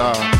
là.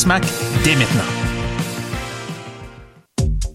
SMAC dès maintenant.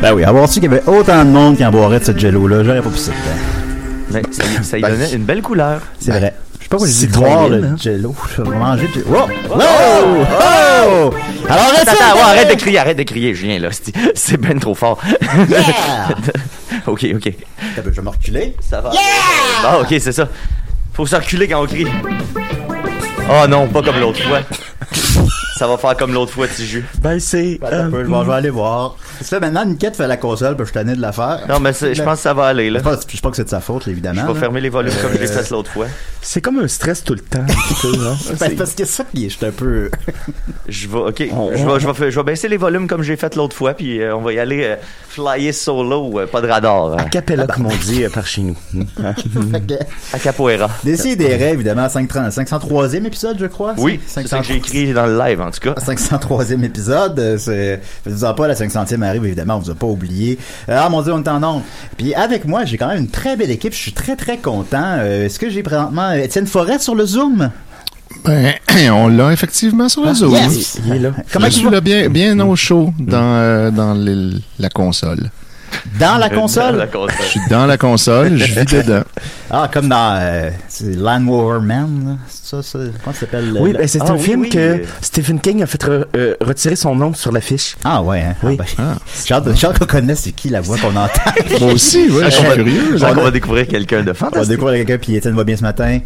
Ben oui, avoir su qu'il y avait autant de monde qui en boirait de ce jello-là, j'aurais pas pu ça. Mais ça, y- ça y Ben, donnait une belle couleur. C'est vrai. Je sais pas pourquoi j'ai C'est dit boire le hein. jello. Je vais manger du... Wow! Oh! Wow! Oh! Alors, Attends, attends, ouais, arrête de crier, arrête de crier, Julien, là. C'est- ben trop fort. ok, ok. Je vais me reculer. Ça va. Bon, ok, c'est ça. Faut se reculer quand on crie. Oh non, pas comme l'autre fois. Ça va faire comme l'autre fois, Tiju. Ben, c'est. Ben, peu, je vais- je vais aller voir. Parce que là, maintenant, Niquette fait la console, puis je suis tanné de la faire. Non, mais je pense que ça va aller, là. Je pense, je sais pas que c'est de sa faute, évidemment. Je vais fermer les volumes comme je l'ai Euh, fait l'autre fois. C'est comme un stress tout le temps. un petit peu, hein. Ben, C'est- parce que ça, qui est- je suis un peu... Je vais, ok. Je vais, je, vais, faire- je vais baisser les volumes comme j'ai fait l'autre fois, puis euh, on va y aller euh, flyer solo, euh, pas de radar. hein. Capella, comme on dit euh, par chez nous. Hein? Que- À capoeira. Décidérez, évidemment, 530 503e épisode, je crois. Oui, c'est ça que j'ai écrit dans le live, en tout cas. 503e épisode, euh, c'est, faites-vous en pas, la 500e arrive, évidemment, on vous a pas oublié. Euh, ah, mon dieu, on est en nombre. Puis avec moi, j'ai quand même une très belle équipe, je suis très très content. Euh, est-ce que j'ai présentement Étienne Forêt sur le Zoom? Ben, on l'a effectivement sur le Zoom. yes! Il est là. Comment je tu suis là bien, bien au chaud dans, euh, dans les- la console. Dans la Dans console? la console? Je suis dans la console, je vis dedans. Ah, comme dans euh, Land Rover Man, ça, ça, comment ça s'appelle? Oui, ben, c'est Ah un oui, film oui. que Stephen King a fait re- euh, retirer son nom sur l'affiche. Ah ouais, hein? Oui. Ah, ben, de- j'ai hâte qu'on connaisse c'est qui la voix qu'on entend. Moi aussi, ouais, je suis curieux. on va découvrir quelqu'un de On va fantastique. découvrir quelqu'un, puis Étienne va bien ce matin.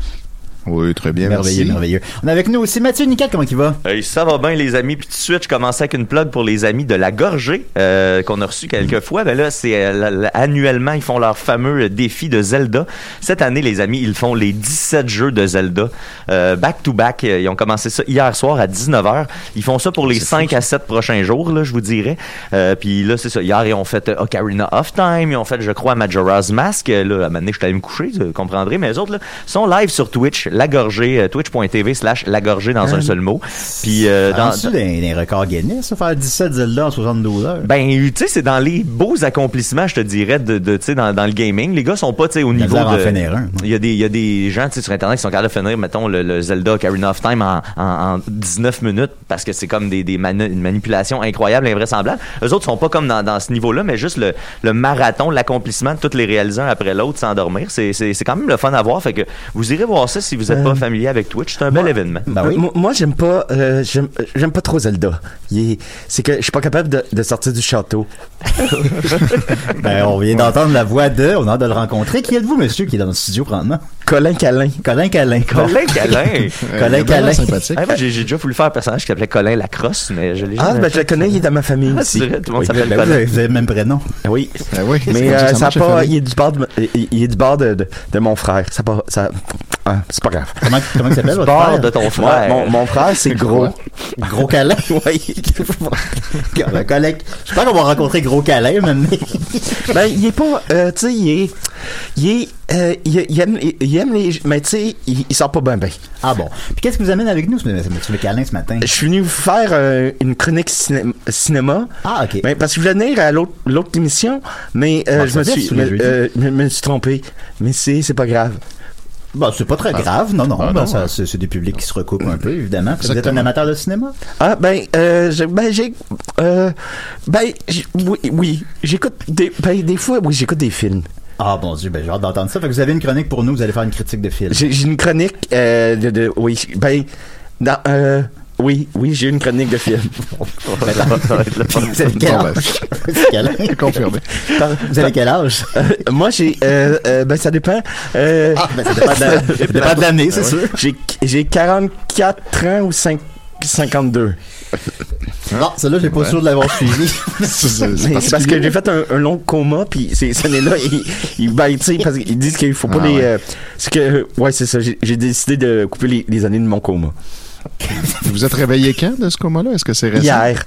Oui, très bien, merveilleux, merci. merveilleux. On a avec nous aussi Mathieu Niquette, comment il va? Hey, ça va bien les amis, puis tout de suite je commençais avec une plug pour les amis de la Gorgée euh, qu'on a reçu quelques fois. Ben là c'est euh, annuellement ils font leur fameux défi de Zelda. Cette année les amis ils font les 17 jeux de Zelda euh, back to back. Euh, Ils ont commencé ça hier soir à 19h. Ils font ça pour les 5 à 7 prochains jours là je vous dirais. Euh, puis là c'est ça hier ils ont fait euh, Ocarina of Time, ils ont fait je crois Majora's Mask. Euh, Là à un moment donné je suis allé me coucher, vous comprendrez. Mais les autres là sont live sur Twitch, la Gorgée, euh, twitch.tv slash la Gorgée dans un seul mot. Puis euh, dans, dans, des, records Guinness, ça, faire 17 Zelda en 72 heures? ben, tu sais, c'est dans les beaux accomplissements, je te dirais, de, de tu sais, dans, dans le gaming. Les gars sont pas, tu sais, au niveau de Il y a des, il y a des gens, tu sais, sur Internet qui sont capables de finir, mettons, le, le Zelda Ocarina of Time en, en, en 19 minutes parce que c'est comme des, des mani- une manipulation incroyable, invraisemblable. Eux autres sont pas comme dans, dans ce niveau-là, mais juste le, le marathon, l'accomplissement de toutes les réaliser un après l'autre sans dormir. C'est quand même le fun à voir. Fait que vous irez voir ça si vous vous êtes pas familier avec Twitch, c'est un bel événement. Ben oui. Moi, moi, j'aime pas, euh, j'aime, j'aime pas trop Zelda. Il est- c'est que je suis pas capable de, de sortir du château. Ben, on vient d'entendre la voix de, on a hâte de le rencontrer. Qui êtes-vous, monsieur, qui est dans le studio présentement? Colin Calin. Colin Calin. Colin Calin. Euh, Colin vraiment Calin. sympathique. Ah, moi, j'ai j'ai déjà voulu faire un personnage qui s'appelait Colin Lacrosse, mais je l'ai Ah, jamais ben je le connais, il est dans ma famille Ah, aussi. c'est vrai, tout le monde s'appelle Ben, vous, Colin. avez, vous avez le même prénom. Oui. Ben oui, c'est Mais comme euh, ça ça, marche, a la pas, il est du bord de, il, il est du bord de, de, de mon frère. Ça pas, ça, ah, c'est pas grave. Comment, comment il s'appelle, votre Bord frère? de ton Moi, frère. mon, mon frère, c'est gros. Gros Calin? oui. Ben, Colin, je pense qu'on va rencontrer Gros Calin, maintenant. ben, il est pas, euh, tu sais, il est, il est, euh, il, il aime, il aime les, mais tu sais, il, il sort pas bien, ben. Ah bon. Puis qu'est-ce que vous amène avec nous, M. le Calin, ce matin? Je suis venu vous faire euh, une chronique ciné- cinéma. Ah, ok. Ben, parce que je voulais venir à l'autre l'autre émission, mais euh, Bon, je me suis, me, me- me suis trompé. Mais c'est c'est pas grave. Bon, c'est pas très grave. Non, non. Ah, ben, non, ouais. c'est des publics qui se recoupent un peu, évidemment. Vous êtes un amateur de cinéma? Ah ben euh, ben j'ai euh, ben oui oui j'écoute des ben des fois oui j'écoute des films. Ah, bon Dieu, ben, j'ai hâte d'entendre ça. Fait que vous avez une chronique pour nous, vous allez faire une critique de film. J'ai j'ai une chronique euh, de, de oui ben dans euh, oui oui j'ai une chronique de film. Vous avez quel Bon, ben, âge? Vous avez quel âge? Confirmé. Vous avez quel âge? Moi j'ai euh, euh, ben ça dépend. Euh, Ah, ben, ça dépend de la- ça dépend de l'année, c'est sûr. j'ai j'ai 44 ans ou 5 52. Non, celle-là, j'ai pas sûr de l'avoir suivi. C'est- parce que j'ai fait un, un long coma, puis ces années-là, ils, ils, ben, tu sais, parce qu'ils disent qu'il faut pas Ah les... ouais. euh, c'est que, ouais, c'est ça, j'ai j'ai décidé de couper les, les années de mon coma. Vous êtes réveillé quand de ce coma-là? Est-ce que c'est récent? Hier.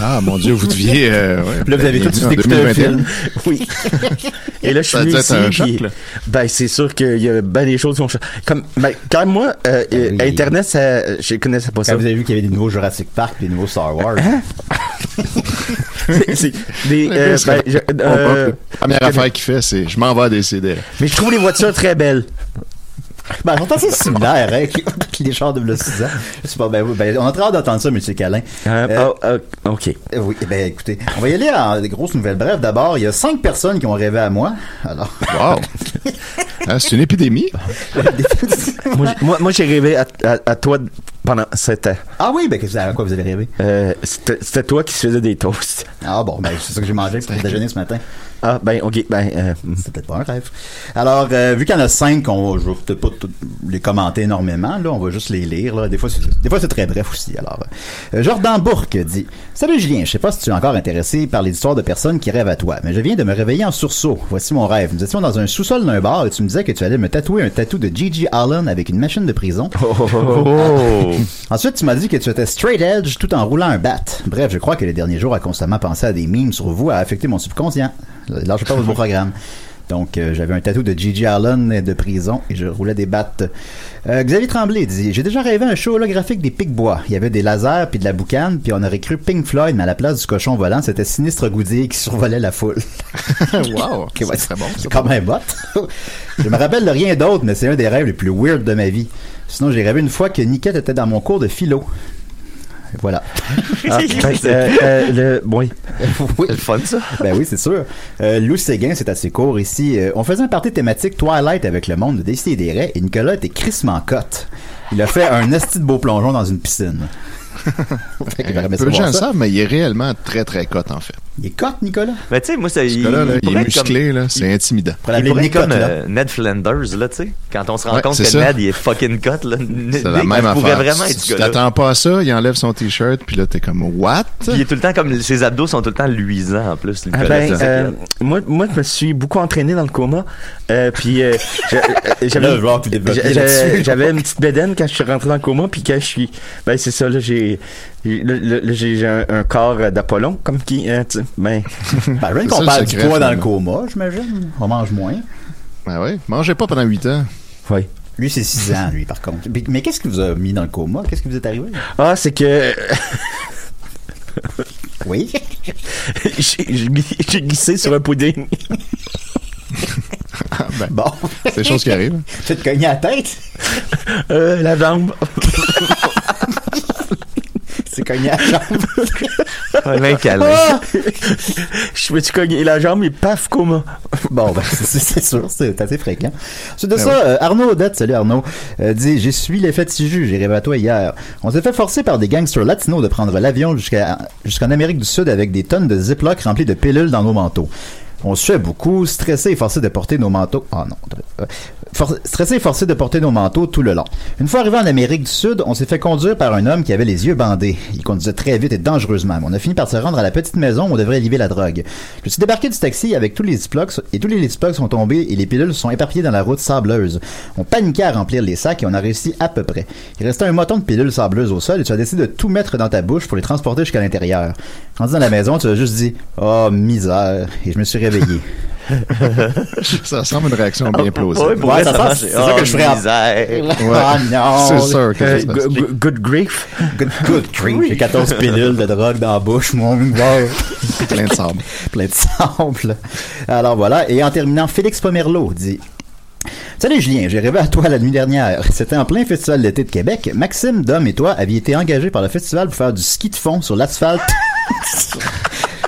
Ah, mon Dieu, vous deviez... euh, ouais, Là, vous avez tout de en suite écouté un 2021. film. Oui. Et là, je suis venu ici, un là. ben, c'est sûr qu'il y a ben des choses qui ont changé. Comme, ben, quand moi, euh, euh, oui. Internet, ça, je connaissais pas ça. Quand vous avez vu qu'il y avait des nouveaux Jurassic Park et des nouveaux Star Wars. C'est- c'est des, euh, ben, je- euh, Première affaire qu'il fait, c'est je m'en vais à décider. mais je trouve les voitures très belles. Ben, pourtant, c'est similaire, hein, avec les chars de 6 ans. Je sais pas, ben, oui, ben, on a très hâte d'entendre ça, M. Calin. Euh, Euh, oh, euh, ok. Euh, Oui, eh ben écoutez, on va y aller en des grosses nouvelles brèves. D'abord, il y a cinq personnes qui ont rêvé à moi. Alors, Wow! Ah, c'est une épidémie? moi, j'ai- moi, moi, j'ai rêvé à, à, à toi pendant 7 ans. ah oui, ben à quoi vous avez rêvé? Euh, C'était c'était toi qui se faisais des toasts. Ah bon, ben c'est ça que j'ai mangé pour déjeuner ce matin. Ah, ben, ok, ben, euh, C'est peut-être pas un rêve. Alors, euh, vu qu'il y en a cinq, on va, je vais peut-être pas les commenter énormément. Là, on va juste les lire. Là. Des fois, c'est, très bref aussi. Alors, euh, Jordan Bourque dit Salut Julien, je sais pas si tu es encore intéressé par les histoires de personnes qui rêvent à toi, mais je viens de me réveiller en sursaut. Voici mon rêve. Nous étions dans un sous-sol d'un bar et tu me disais que tu allais me tatouer un tatou de Gigi Allen avec une machine de prison. Oh! Ensuite, tu m'as dit que tu étais straight edge tout en roulant un bat. Bref, je crois que les derniers jours à constamment penser à des memes sur vous a affecté mon subconscient. Lâchez pas votre beau programme. Donc, euh, j'avais un tatou de Gigi Allen de prison et je roulais des battes. Euh, Xavier Tremblay dit J'ai déjà rêvé un show holographique des Pic-Bois. Il y avait des lasers puis de la boucane, puis on aurait cru Pink Floyd, mais à la place du cochon volant, c'était Sinistre Goudier qui survolait la foule. wow! Ok, ouais, c'est très bon. C'est quand même hot. je me rappelle de rien d'autre, mais c'est un des rêves les plus weird de ma vie. Sinon, j'ai rêvé une fois que Niquette était dans mon cours de philo. Voilà. ah, euh, euh, le, oui. oui. C'est le fun, ça. Ben oui, c'est sûr. Euh, Lou Séguin, c'est assez court ici. Euh, on faisait un party thématique Twilight avec le monde de Décider des raies et Nicolas était crissement cote. Il a fait un esti de beau plongeon dans une piscine. Peu de gens le ça. savent, mais il est réellement très, très cote, en fait. Il est cote, Nicolas? Mais tu sais, moi, ça, Ce il, là, il est comme- musclé, là, c'est intimidant. Il l'appeler pourrait comme là. euh, Ned Flanders, là, tu sais. Quand on se rend Ouais, compte que ça. Ned, il est fucking cut, là. C'est la même il pourrait affaire. vraiment être ce tu t'attends pas à ça, il enlève son t-shirt, puis là, t'es comme, what? Puis il est tout le temps comme, ses abdos sont tout le temps luisants, en plus. Ah, Nicolas, ben, euh, moi, moi, je me suis beaucoup entraîné dans le coma. Euh, puis, j'avais une petite bédaine quand je suis rentré dans le coma. Puis quand je suis, ben, c'est ça, là, j'ai, j'ai- un, un corps euh, d'Apollon, comme qui, hein, tu sais, ben, Ben, qu'on parle du poids dans le coma, j'imagine. On mange moins. Ben oui, mangez pas pendant 8 ans. ouais. Lui, c'est 6 ans, lui, par contre. Mais, mais qu'est-ce qui vous a mis dans le coma? Qu'est-ce qui vous est arrivé? Ah, c'est que, Oui. j'ai, j'ai gli- j'ai glissé sur un pudding. Bon. C'est des choses qui arrivent. Tu te cogné à la tête? Euh, la jambe. C'est cogné à la jambe. Un main calme. Ah! Je me suis cogné la jambe et paf, coma? Bon, ben, c'est sûr, c'est assez fréquent. Ensuite de ça, euh, Arnaud Odette, salut Arnaud, euh, dit J'ai suivi l'effet de Tiju, j'ai rêvé à toi hier. On s'est fait forcer par des gangsters latinos de prendre l'avion jusqu'à jusqu'en Amérique du Sud avec des tonnes de ziplocs remplis de pilules dans nos manteaux. On se fait beaucoup, stressé et forcé de porter nos manteaux. Ah non, euh, for- stressé et forcé de porter nos manteaux tout le long. Une fois arrivé en Amérique du Sud, on s'est fait conduire par un homme qui avait les yeux bandés. Il conduisait très vite et dangereusement. On a fini par se rendre à la petite maison où on devrait livrer la drogue. Je suis débarqué du taxi avec tous les ziplocs et tous les ziplocs sont tombés et les pilules sont éparpillées dans la route sableuse. On paniquait à remplir les sacs et on a réussi à peu près. Il restait un moton de pilules sableuses au sol et tu as décidé de tout mettre dans ta bouche pour les transporter jusqu'à l'intérieur. Rendu dans la maison, tu as juste dit « Oh, misère » et je me suis réveillé. Ça ressemble à une réaction bien plausible. Ouais, ça ça c'est ça que Oh, je ferais en- misère. Ah non! C'est sûr que Euh, ça good grief. Good, good grief. J'ai 14 pilules de drogue dans la bouche, mon wow. plein de sable. Plein de sable. Alors voilà. Et en terminant, Félix Pomerleau dit Salut Julien, j'ai rêvé à toi la nuit dernière. C'était en plein festival d'été de Québec. Maxime, Dom et toi aviez été engagés par le festival pour faire du ski de fond sur l'asphalte.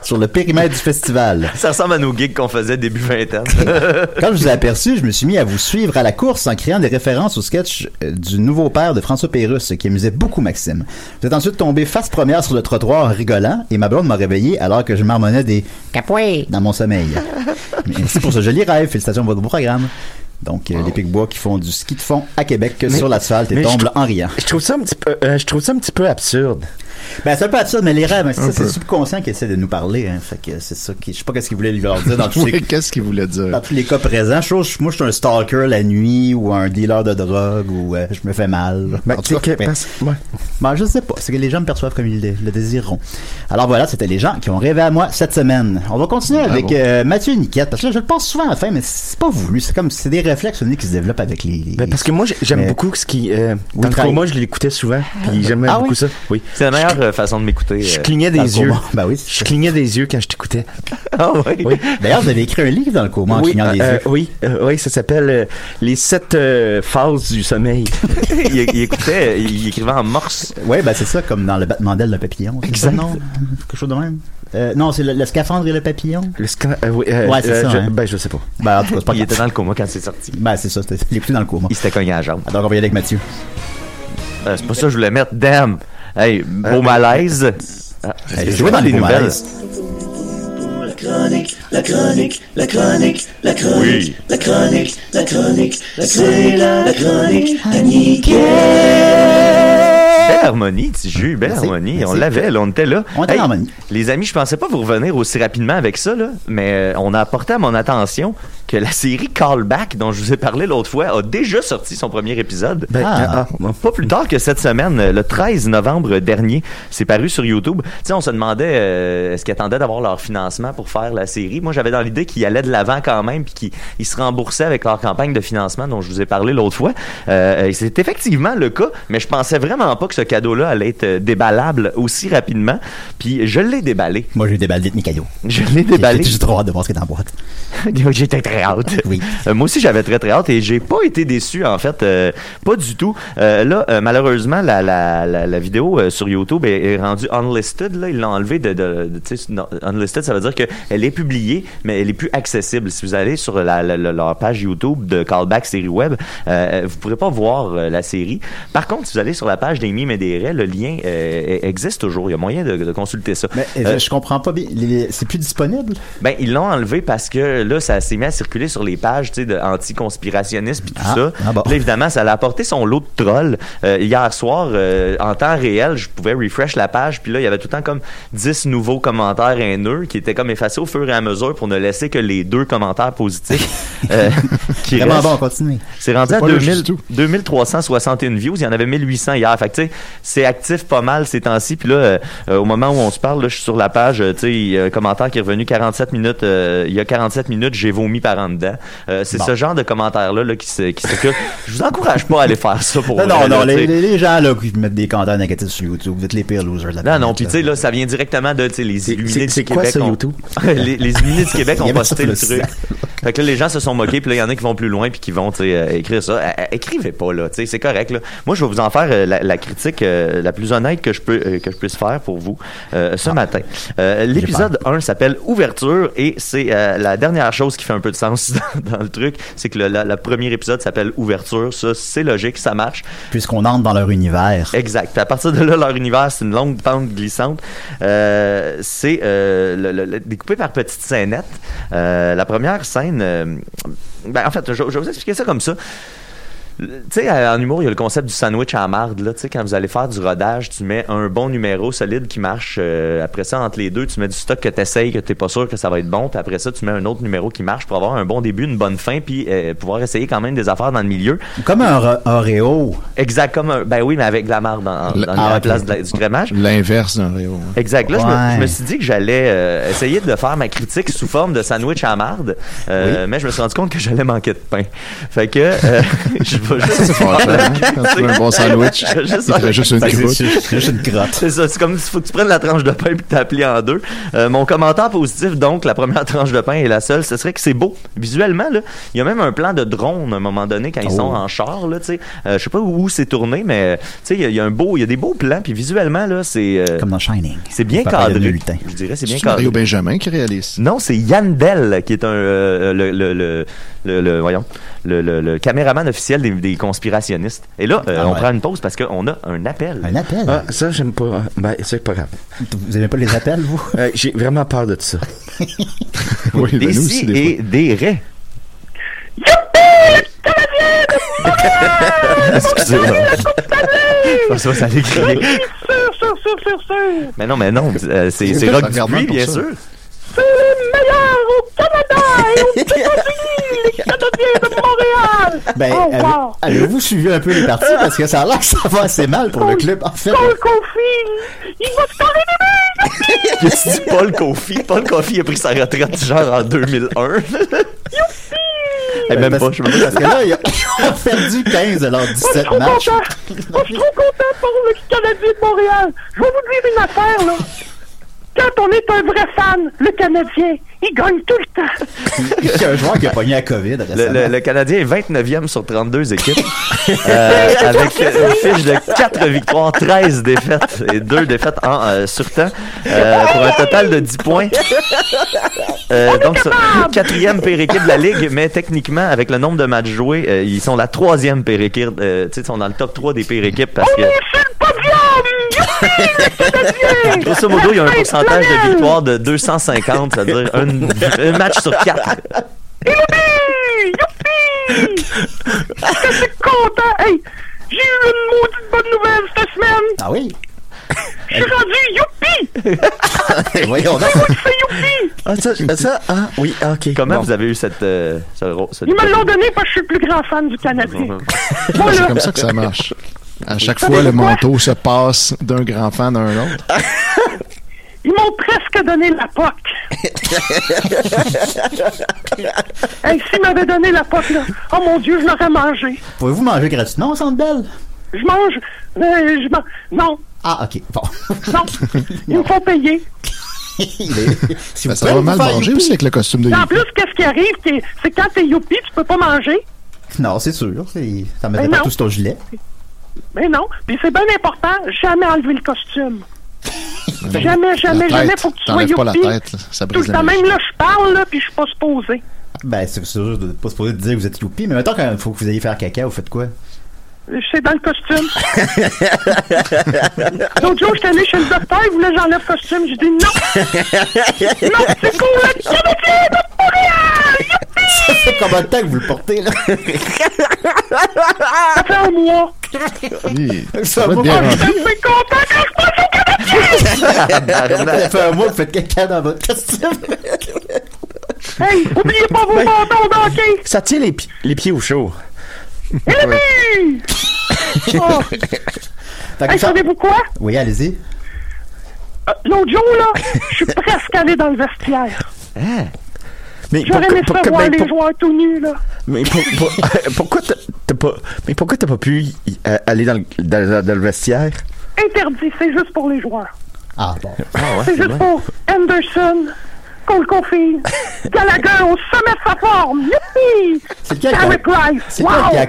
sur le périmètre du festival. Ça ressemble à nos gigs qu'on faisait début vingtaine. Quand je vous ai aperçu, je me suis mis à vous suivre à la course en créant des références au sketch euh, du nouveau père de François Pérusse, qui amusait beaucoup Maxime. Vous êtes ensuite tombé face première sur le trottoir en rigolant, et ma blonde m'a réveillé alors que je marmonnais des capouets dans mon sommeil. Merci pour ce joli rêve. Félicitations pour votre beau programme. Donc, euh, les Picbois qui font du ski de fond à Québec Mais- sur l'asphalte et je tombent en riant. Je trouve ça un petit peu, euh, je trouve ça un petit peu absurde. Ben, c'est un peu absurde, mais les rêves, c'est ça, c'est le subconscient qui essaie de nous parler. Hein, fait que c'est ça qui, je sais pas qu'est-ce qu'il voulait lui leur dire dans tous ces qu'est-ce qu'il voulait dans dire? tous les cas présents, je, trouve- moi, je suis un stalker la nuit ou un dealer de drogue ou euh, je me fais mal. Ben, En tout cas, que- ben, parce- ouais. ben, je sais pas. C'est que les gens me perçoivent comme ils le, le désireront. Alors voilà, c'était les gens qui ont rêvé à moi cette semaine. On va continuer Bravo. avec euh, Mathieu Niquette, parce que là, je le pense souvent à la fin, mais c'est pas voulu. C'est comme, c'est des réflexes qui se développent avec les... les- Ben, parce que moi, j'ai- j'aime Mais- beaucoup ce qui, euh, Oui, dans le travaille. coma, je l'écoutais souvent, puis j'aimais Ah beaucoup oui? ça. Oui. C'est la meilleure euh, façon de m'écouter. Je euh. clignais des yeux. Ben oui. Je clignais des yeux quand je t'écoutais. Ah oui. Oui. D'ailleurs, vous avez écrit un livre dans le coma en oui, clignant des euh, yeux. oui, oui, ça s'appelle Les sept phases du sommeil. il, il écoutait, il écrivait en morse. Ouais, ben c'est ça, comme dans le battement d'aile d'un papillon. Exact. non? Quelque chose de même? Euh, non, c'est le, le scaphandre et le papillon. Le euh, oui, euh, Ouais, c'est ça, je, hein. Ben, je sais pas. Ben, en tout cas, c'est pas Il était dans le coma quand c'est sorti. Ben, c'est ça, c'était l'écouter dans le coma. Il s'était cogné à la jambe. Donc, on va y aller avec Mathieu. C'est pas ça que je voulais mettre. Damn. Hey, beau malaise. Ah, je jouez dans les le beau nouvelles. malaise. Oui. Belle harmonie, belle Merci, harmonie. merci. On l'avait, là, on était là. On était en harmonie. Les amis, je pensais pas vous revenir aussi rapidement avec ça, là, mais euh, on a apporté à mon attention que la série Callback, dont je vous ai parlé l'autre fois, a déjà sorti son premier épisode. Ben, Ah. ah, Pas plus tard que cette semaine, euh, le 13 novembre dernier, c'est paru sur YouTube. Tu sais, on se demandait euh, est-ce qu'ils attendaient d'avoir leur financement pour faire la série? Moi, j'avais dans l'idée qu'ils allaient de l'avant quand même, puis qu'ils ils se remboursaient avec leur campagne de financement dont je vous ai parlé l'autre fois. Euh, c'est effectivement le cas, mais je pensais vraiment pas que ce cadeau-là allait être euh, déballable aussi rapidement. Puis je l'ai déballé. Moi, j'ai déballé de mes cadeaux. Je l'ai déballé. J'ai trop hâte de voir ce qui est en boîte. J'étais très hâte. Oui. Euh, moi aussi, j'avais très très hâte et j'ai pas été déçu en fait, euh, pas du tout. Euh, là, malheureusement, la, la, la, la vidéo sur YouTube est, est rendue unlisted. Là, ils l'ont enlevée de, de, de- non, unlisted, ça veut dire qu'elle est publiée, mais elle est plus accessible. Si vous allez sur la, la- la- leur page YouTube de Callback série web, vous pourrez pas voir la série. Par contre, si vous allez sur la page des mimes et des raies, le lien euh, existe toujours. Il y a moyen de, de consulter ça. Mais euh, je comprends pas bien. C'est plus disponible? ben, ils l'ont enlevé parce que là, ça s'est mis à circuler sur les pages anti-conspirationnistes puis tout Ah, ça. ah bon. Là, évidemment, ça a apporté son lot de trolls. Euh, hier soir, euh, en temps réel, je pouvais refresh la page, puis là, il y avait tout le temps comme 10 nouveaux commentaires haineux qui étaient comme effacés au fur et à mesure pour ne laisser que les deux commentaires positifs. qui Vraiment restent. bon, on continue. C'est rendu à pas logique 2000, du tout. 2361 views. Il y en avait 1800 hier. Fait que, tu sais, c'est actif pas mal ces temps-ci. Puis là, euh, euh, au moment où on se parle, là, je suis sur la page, euh, tu sais, il y a un commentaire qui est revenu 47 minutes. il y a 47 minutes, j'ai vomi par en dedans. C'est Bon. ce genre de commentaires-là là, qui circule. Je vous encourage pas à aller faire ça pour Non, non, vrai, non, les, gens là qui mettent des commentaires négatifs sur YouTube, vous êtes les pires losers de la Non, non, puis tu sais, là, ça vient directement de, tu sais, les illuminés du quoi Québec. ça, ont- YouTube? les, les illuminés du Québec ont posté le truc. Fait que là, les gens se sont moqués, puis là, il y en a qui vont plus loin, puis qui vont, tu sais, euh, écrire ça. Euh, écrivez pas, là, tu sais, c'est correct, là. Moi, je vais vous en faire euh, la, la critique. Critique euh, la plus honnête que je peux euh, que je puisse faire pour vous euh, ce matin. Euh, L'épisode 1 s'appelle Ouverture et c'est la dernière chose qui fait un peu de sens dans, le truc, c'est que le, la- le premier épisode s'appelle Ouverture. Ça, c'est logique, ça marche. Puisqu'on entre dans leur univers. Exact. Puis à partir de là, leur univers, c'est une longue pente glissante. C'est découpé par petites scénettes. La première scène, ben, en fait, je, je vais vous expliquer ça comme ça. Tu sais, en humour, il y a le concept du sandwich à la marde. Là. Tu sais, quand vous allez faire du rodage, tu mets un bon numéro solide qui marche. euh, après ça, entre les deux, tu mets du stock que tu essayes, que tu pas sûr que ça va être bon. Puis après ça, tu mets un autre numéro qui marche pour avoir un bon début, une bonne fin, puis euh, pouvoir essayer quand même des affaires dans le milieu. Comme un Ore- Oreo. Exact, comme un, ben oui, mais avec de la marde dans, Ah, la ok. place de la- du crémage. L'inverse d'un Réo. hein. Exact. Là, je, me, Ouais. je me suis dit que j'allais euh, essayer de faire ma critique sous forme de sandwich à marde, euh, mais je me suis rendu compte que j'allais manquer de pain. Fait que euh, je vais juste hein, Quand tu veux un bon sandwich, juste il une croûte. C'est c'est juste une crotte. C'est ça, c'est comme il faut que tu prennes la tranche de pain puis tu plié en deux. Euh, mon commentaire positif, donc, la première tranche de pain est la seule, ce serait que c'est beau. Visuellement, là, il y a même un plan de drone à un moment donné quand ils Oh. sont en char, là, tu sais. Euh, je sais pas où, où c'est tourné, mais, tu sais, il y a- y, a un beau, il y a des beaux plans, puis visuellement, là, c'est, euh, Comme dans Shining. c'est bien cadré. Je dirais, c'est bien C'est Mario cadré. Benjamin qui réalise. Non, c'est Yann Dell qui est un euh, le, le, le, le- le- voyons le, le, le caméraman officiel des, des conspirationnistes. Et là, euh, Ah on ouais. prend une pause parce qu'on a un appel. Un appel? Ah, ça, j'aime pas. Ben, c'est pas grave. Vous aimez pas les appels, vous? Euh, J'ai vraiment peur de ça. Oui, ben des nous si aussi, des et des raies. Excusez-moi. Que ça allait crier. Sûr, sûr, sûr, sûr, sûr. Mais non, mais non, euh, c'est c'est Rock Dupuis, bien sûr. C'est le meilleur au Canada et aux États-Unis, les Canadiens de Montréal. Ben, oh, avez- wow. avez-vous suivi un peu les parties? Parce que ça a l'air que ça va assez mal pour le club. En fait, Paul Cofield, il va se carrer des Qu'est-ce que Paul Kofi? Paul Kofi a pris sa retraite genre en 2001. Eh, même parce, pas, je me parce que là, ils ont- perdu 15 de leurs Je suis 17 trop matchs. Moi, je suis trop content pour le Canadien de Montréal. Je vais vous dire une affaire, là. Quand on est un vrai fan, le Canadien, il gagne tout le temps. Il y a un joueur qui a pogné la COVID Le, le- le Canadien est 29e sur 32 équipes, euh, avec une fiche de 4 victoires, 13 défaites et 2 défaites en euh, surtemps, euh, pour un total de 10 points. Euh, donc, ça- quatrième pire équipe de la Ligue, mais techniquement, avec le nombre de matchs joués, euh, ils sont la troisième pire équipe. euh, tu sais, ils sont dans le top 3 des pires équipes parce que, grosso modo, il y a un pourcentage de victoire de 250, c'est-à-dire un, un match sur 4. Youpi! Youpi! Est-ce que c'est content? Hey, j'ai eu une maudite bonne nouvelle cette semaine. Ah oui? Je suis rendu youpi! Voyons donc. C'est youpi! Ah, ça, ça, ah, oui, ah, ok. Comment Bon. vous avez eu cette... euh, ce ce- Ils me l'ont donné parce que je suis le plus grand fan du Canadien. C'est Voilà. comme ça que ça marche. À chaque fois, le manteau se passe d'un grand fan à un autre. Ils m'ont presque donné la POC. hey, s'ils m'avaient donné la POC, là, oh mon Dieu, je l'aurais mangé. Pouvez-vous manger gratuitement au Centre Bell? Je mange... euh, je mange... Non, Ah, ok. Bon. non. Ils me font payer. Si Ben, ça va mal manger youpi. aussi avec le costume de Et en plus, qu'est-ce qui arrive, c'est c'est quand t'es youpi, tu peux pas manger. Non, c'est sûr. Ça met Ben pas tout sur ton gilet. Mais non. Puis c'est bien important, jamais enlever le costume. Jamais, jamais, jamais, faut que tu sois pas la tête, là, ça Tout le temps, même là, je parle, là, puis je suis pas supposé. Ben, c'est sûr de pas supposé de dire que vous êtes youpi, mais maintenant, quand il faut que vous ayez faire caca, vous faites quoi? C'est dans le costume. L'autre jour, j'étais allé chez le docteur, il voulait que j'enlève le costume. J'ai dit non. non, c'est pour le Canadien de Montréal! Fait combien de temps que vous le portez, là? Ça fait un mois. Oui, Ça Ça va bien. Je rempli. suis content quand je passe au Canadien! Ça fait un mois que vous faites caca dans votre costume. Hey, oubliez pas vos bâtons d'hockey! Ça tient les, pi- les pieds au chaud. But! Oh. Hey, savez-vous quoi? Oui, allez-y. Euh, L'autre jour, là, je suis presque allé dans le vestiaire. Mais J'aurais aimé pourquoi- voir mais les pour- joueurs tout nus, là. mais pour- pour- pourquoi t'as t'as pas, mais pourquoi t'as pas pu y- euh, aller dans le, dans, dans le vestiaire? Interdit, c'est juste pour les joueurs. Ah, bon. c'est juste pour Anderson, Cole Caulfield, Gallagher au sommet de sa forme. Youpi! C'est lequel qui a- Derek Rice. c'est Wow! qui a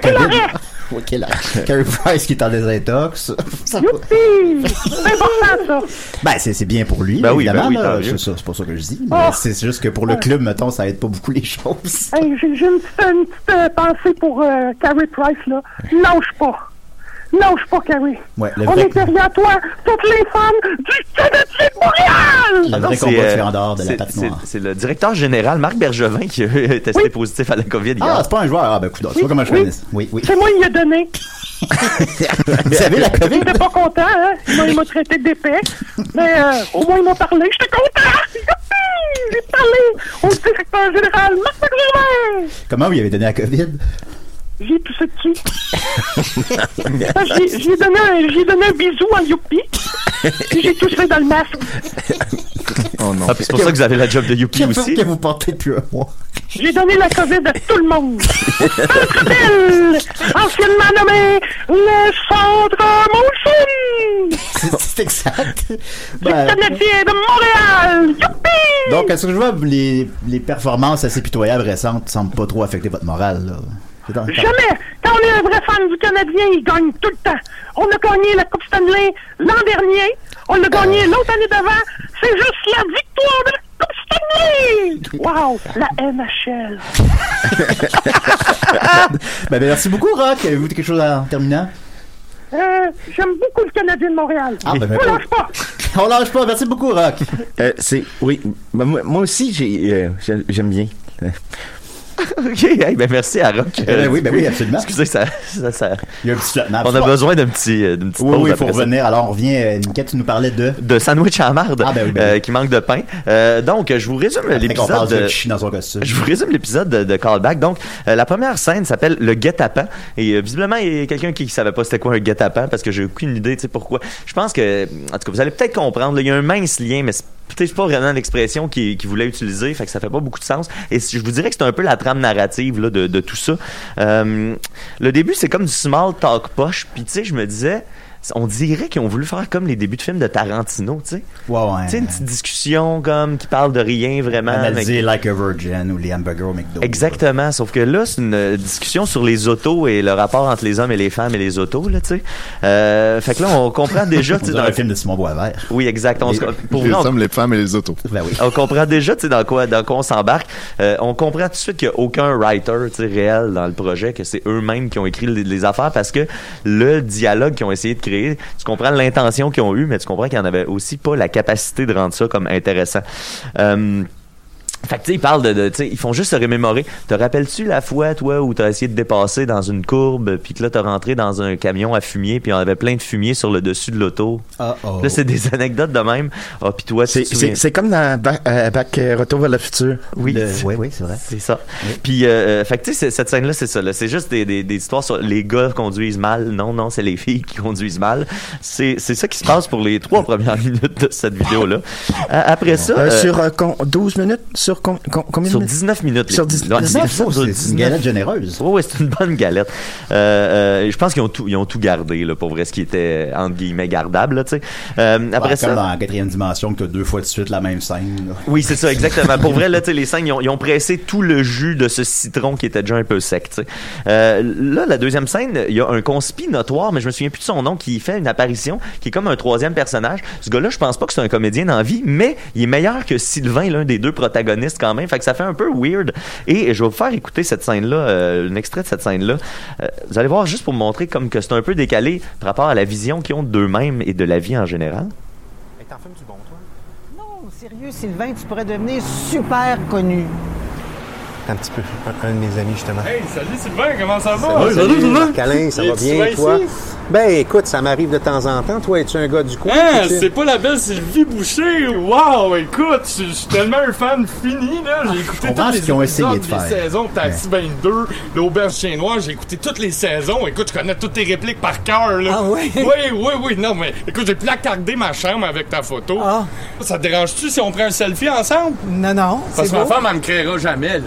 Ok, là. Carey Price qui est en désintox. Ça. Youpi! C'est important, ça. Ben, c'est c'est bien pour lui, Ben oui, évidemment. ben oui. C'est ça, c'est pas ça que je dis. Oh. mais C'est juste que pour le club, mettons, ça aide pas beaucoup les choses. Hey, j'ai j'ai une petite, une petite euh, pensée pour euh, Carrie Price, là. Lâche pas. Lâche pas, Carrie. Ouais, le On est derrière toi, toutes les femmes du Canadien de Montréal! Le non, vrai c'est, combat euh, se fait en dehors de la c'est- patinoire. c'est- C'est le directeur général Marc Bergevin qui a testé positif à la COVID hier. Ah, c'est pas un joueur. Ah, ben, écoute, tu vois comment je Oui. Oui, oui. C'est moi qui a donné. Vous avez la COVID? J'étais pas content, hein? Il m'a- il m'a traité d'épais. Mais euh, au moins, il m'a parlé. J'étais content! J'ai parlé au directeur général, Marc Bergevin! Comment vous y avez donné la COVID? J'ai toussé dessus. Ah, J'ai donné, donné un bisou en youpi. Puis j'ai toussé dans le masque. Oh non. Ah, puis c'est pour ça que vous avez la job de Youpi aussi. que vous portez depuis un mois? J'ai donné la COVID à tout le monde. Centre anciennement nommé le Centre Molson, C'est- exact. Ben, Canadien de Montréal. Youpi! donc, est-ce que je vois les, les performances assez pitoyables récentes semblent pas trop affecter votre morale, là? Jamais! Quand on est un vrai fan du Canadien, il gagne tout le temps. On a gagné la Coupe Stanley l'an dernier. On l'a gagné l'autre année d'avant. C'est juste la victoire de la Coupe Stanley! Wow! La NHL. Ben, ben, merci beaucoup, Rock. Avez-vous quelque chose à- en terminant? Euh, J'aime beaucoup le Canadien de Montréal. Ah, ben, ben, On lâche pas! On lâche pas. Merci beaucoup, Rock. Euh, c'est oui. Ben, moi, aussi, j'ai euh, j'ai- j'aime bien. OK, hey, ben merci à Rock. ben oui, ben oui, absolument. Excusez, ça, ça, ça- Il y a un petit flottement. on a besoin d'un petit, euh, d'une petite Oui, pause oui, il faut ça. revenir. Alors, on revient. euh, tu nous parlais de. de sandwich à marde Ah, ben oui, ben euh, oui. qui manque de pain. Euh, donc, je vous résume l'épisode. de dans son costume. Je vous résume l'épisode de, de Callback. Donc, la première scène s'appelle le guet-apens. Et visiblement, il y a quelqu'un qui savait pas c'était quoi un guet-apens parce que j'ai aucune idée, tu sais pourquoi. Je pense que, en tout cas, vous allez peut-être comprendre. là, Il y a un mince lien, mais c'est pas vraiment l'expression qu'il voulait utiliser. Fait que ça fait pas beaucoup de sens. Et je vous dirais que c'est un peu la trame narrative là, de, de tout ça. Euh, le début, c'est comme du small talk poche. Puis, tu sais, je me disais. On dirait qu'ils ont voulu faire comme les débuts de films de Tarantino, tu sais. Ouais, ouais. Tu sais, une petite discussion comme qui parle de rien vraiment. avec- Analyser Like a Virgin ou les hamburgers au McDo. Exactement, sauf que là, c'est une euh, discussion sur les autos et le rapport entre les hommes et les femmes et les autos, là, tu sais. Euh, fait que là, on comprend déjà, tu sais, C'est dans un film de Simon Boisvert. Oui, exact. On, se- pour Les on- hommes, les femmes et les autos. Ben oui. on comprend déjà, tu sais, dans quoi, dans quoi on s'embarque. Euh, on comprend tout de suite qu'il n'y a aucun writer, tu sais, réel dans le projet, que c'est eux-mêmes qui ont écrit les, les affaires parce que le dialogue qu'ils ont essayé de créer, tu comprends l'intention qu'ils ont eue, mais tu comprends qu'ils en avaient aussi pas la capacité de rendre ça comme intéressant. Euh, fait que, tu sais, ils parlent de, de- tu sais, ils font juste se remémorer. Te rappelles-tu la fois, toi, où t'as essayé de dépasser dans une courbe, puis que là, t'as rentré dans un camion à fumier, puis on avait plein de fumier sur le dessus de l'auto? Ah, oh. Là, c'est des anecdotes de même. Ah, puis toi, tu C'est c'est- comme dans Back, euh, Back, euh, Retour vers le futur. Oui, Le- c'est- Oui, oui, c'est vrai. c'est ça. Puis, euh, euh, fait que, tu sais, c'est- cette scène-là, c'est ça. là. C'est juste des, des, des histoires sur les gars conduisent mal. Non, non, c'est les filles qui conduisent mal. C'est c'est ça qui se passe pour les trois premières minutes de cette vidéo-là. Après ça, Euh, euh, sur euh, con- 12 minutes? Sur combien sur de minutes? 19 minutes. Sur les- 19, Ouais, c'est sur C'est une 19. galette généreuse. Oui, c'est une bonne galette. Euh, euh, je pense qu'ils ont tout, ils ont tout gardé, là, pour vrai, ce qui était, entre guillemets, gardable, là, tu sais. Euh, après ça. Comme dans la quatrième dimension, que tu as deux fois de suite la même scène. là. Oui, c'est ça, exactement. Pour vrai, là, tu sais, les scènes, ils ont, ils ont pressé tout le jus de ce citron qui était déjà un peu sec, tu sais. Là, la deuxième scène, il y a un conspi notoire, mais je me souviens plus de son nom, qui fait une apparition, qui est comme un troisième personnage. Ce gars-là, je pense pas que c'est un comédien dans la vie, mais il est meilleur que Sylvain, l'un des deux protagonistes quand même. Fait que ça fait un peu weird. Et je vais vous faire écouter cette scène-là, euh, un extrait de cette scène-là. Euh, vous allez voir, juste pour montrer comme que c'est un peu décalé par rapport à la vision qu'ils ont d'eux-mêmes et de la vie en général. Non, sérieux, Sylvain, tu pourrais devenir super connu. Un petit peu. Un, un de mes amis, justement. Hey, salut Sylvain, comment ça va? salut, Marc-Alain, ça va bien, ici? toi? Ben, écoute, ça m'arrive de temps en temps. Toi, es-tu un gars du coin? Hein, c'est pas la belle Sylvie Boucher? Wow, écoute, je je suis tellement un fan fini, là. J'ai écouté comprends toutes les qu'ils ont essayé de épisodes, les faire. saisons de Taxi 22, l'Auberge Chien Noir. J'ai écouté toutes les saisons. Écoute, je connais toutes tes répliques par cœur, là. Ah oui? Oui, oui, oui. Non, mais écoute, j'ai placardé ma chambre avec ta photo. Ah. Ça te dérange-tu si on prend un selfie ensemble? Non, non, Parce que ma femme, elle me créera jamais, là.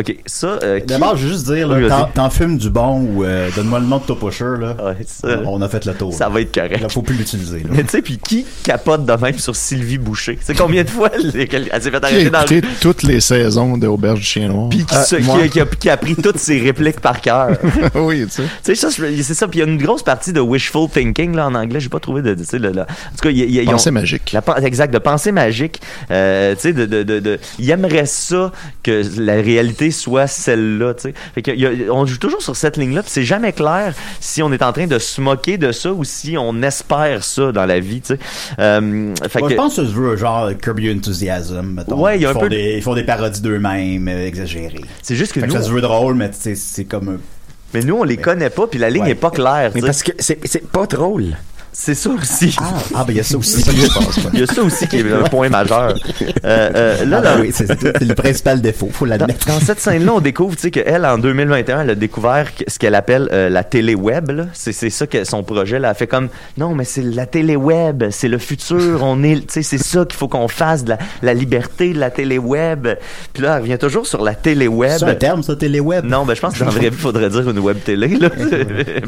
OK, ça... euh, qui- D'abord, je veux juste dire, Oui, t'en- t'en fumes du bon ou euh, donne-moi le nom de ton pusher, là. ça- on a fait le tour. Ça va être correct. Là, faut plus l'utiliser, là. Mais tu sais, puis qui capote de même sur Sylvie Boucher? Tu sais combien de fois elle, elle- s'est fait Qui a arrêter dans le... toutes les saisons de Auberge du Chien Noir? Puis qui, qui a, qui a- qui a appris toutes ses répliques par cœur. oui, tu sais. Tu sais, ça, je- c'est ça. Puis il y a une grosse partie de wishful thinking, là, en anglais. J'ai pas trouvé de, tu sais, le- le- en tout cas, il y a- il Pensée magique. La, exact, de pensée magique. Euh, tu sais, de, de, de, de- il aimerait ça que la réalité soit celle-là, tu sais. Fait que il y a- on joue toujours sur cette ligne-là, puis c'est jamais clair si on est en train de se moquer de ça ou si on espère ça dans la vie, tu sais. Euh, fait Moi, que- je pense que ça se veut genre Curb Your Enthusiasm, mettons. Ouais, il y a ils un font peu de- Des, ils font des parodies d'eux-mêmes, euh, exagérées. C'est juste que Fait nous, ça se veut drôle, mais c'est comme un... Mais nous, on les connaît pas, puis la ligne Ouais. est pas claire. Mais parce que c'est c'est pas drôle. C'est ça aussi. Ah, ben il y a ça aussi. Je pense. Il y a ça aussi qui est un point majeur. Euh, euh, là, Ah, ben dans- oui, c'est le principal défaut, faut Dans, l'admettre. dans cette scène-là, on découvre tu sais, qu'elle, en 2021, elle a découvert ce qu'elle appelle euh, la télé-web. là. C'est, c'est ça que son projet. Là. Elle fait comme, non, mais c'est la télé-web, c'est le futur. On est, tu sais, c'est ça qu'il faut qu'on fasse, de la, la liberté de la télé-web. Puis là, elle revient toujours sur la télé-web. C'est un terme, ça, télé-web? Non, ben je pense que dans la vraie vie, il faudrait dire une web télé. Là.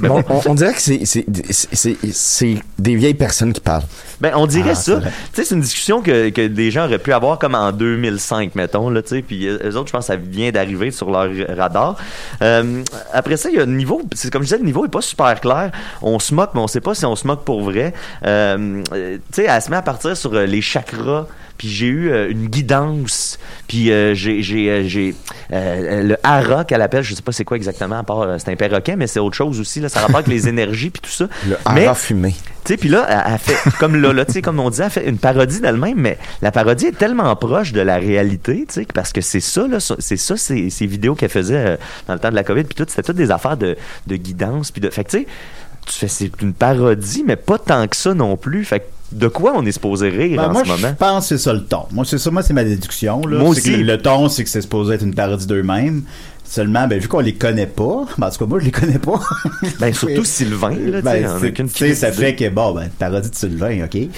Mais On, bon. on- on dirait que c'est- des vieilles personnes qui parlent. Ben, on dirait Ah, ça. c'est une discussion que, que des gens auraient pu avoir comme en 2005, mettons, là. Puis euh, eux autres, je pense que ça vient d'arriver sur leur radar. Euh, après ça, il y a un niveau, c'est comme je disais, le niveau est pas super clair. On se moque, mais on sait pas si on se moque pour vrai. Euh, tu sais, elle se met à partir sur les chakras. Puis j'ai eu euh, une guidance. Puis euh, j'ai j'ai euh, j'ai le hara qu'elle appelle, je sais pas c'est quoi exactement, à part c'est un perroquet, mais c'est autre chose aussi. Là, ça a rapport avec les énergies puis tout ça. Le Mais- hara fumé. tu sais, puis là, elle, elle fait, comme là, là, tu sais, comme on dit, elle fait une parodie d'elle-même, mais la parodie est tellement proche de la réalité, tu sais, parce que c'est ça, là, c'est ça, ces, ces vidéos qu'elle faisait dans le temps de la COVID, puis tout, c'était toutes des affaires de, de guidance, puis de, fait que, tu sais, tu fais, c'est une parodie, mais pas tant que ça non plus, fait que de quoi on est supposé rire Ben, en moi, ce moment? je pense que c'est ça le ton. Moi, c'est ça, moi, c'est ma déduction. Là. Moi C'est aussi. que le ton, c'est que c'est supposé être une parodie d'eux-mêmes. Seulement, ben, vu qu'on les connaît pas, ben, en tout cas, moi, je les connais pas. Ben, surtout Sylvain, là, Ben, tu sais, ça fait que, bon, ben, parodie de Sylvain, OK.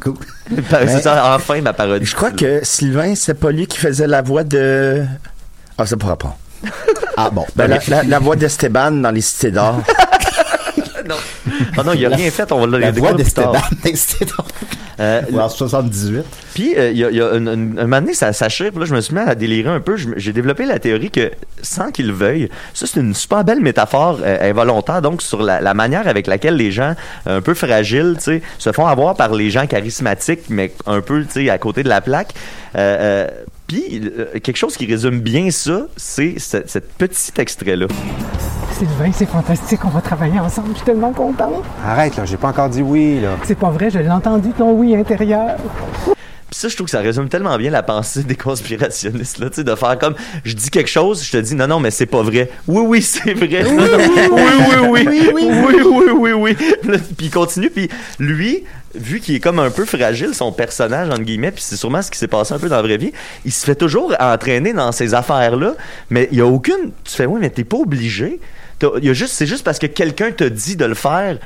Cool. Ben, c'est ça, enfin, ma parodie. Je crois que Sylvain, c'est pas lui qui faisait la voix de. Ah, c'est pas rapport. Ah, bon. Ben, la, la- la voix d'Esteban dans les cités d'or. Ah non, il a rien fait, on va le La voix d'Esteban. Euh, en 78. Puis, euh, il y a, il y a une- une- un moment donné, ça, puis là, je me suis mis à délirer un peu. J'ai développé la théorie que, sans qu'ils le veuillent, ça, c'est une super belle métaphore euh, involontaire, donc, sur la, la manière avec laquelle les gens un peu fragiles, tu sais, se font avoir par les gens charismatiques, mais un peu, tu sais, à côté de la plaque. Puis, euh, quelque chose qui résume bien ça, c'est ce, ce petit extrait-là. Sylvain, c'est fantastique, on va travailler ensemble, je suis tellement content. Arrête, là, j'ai pas encore dit oui, là. C'est pas vrai, je l'ai entendu ton oui intérieur. Puis ça, je trouve que ça résume tellement bien la pensée des conspirationnistes, là, tu sais, de faire comme, je dis quelque chose, je te dis, non, non, mais c'est pas vrai. Oui, oui, c'est vrai. oui, oui, oui, oui, oui, oui, oui, oui. Puis il continue, puis lui, vu qu'il est comme un peu fragile, son personnage, entre guillemets, puis c'est sûrement ce qui s'est passé un peu dans la vraie vie, il se fait toujours entraîner dans ces affaires-là, mais il y a aucune, tu fais, oui, mais t'es pas obligé. Y a juste, c'est juste parce que quelqu'un te dit de le faire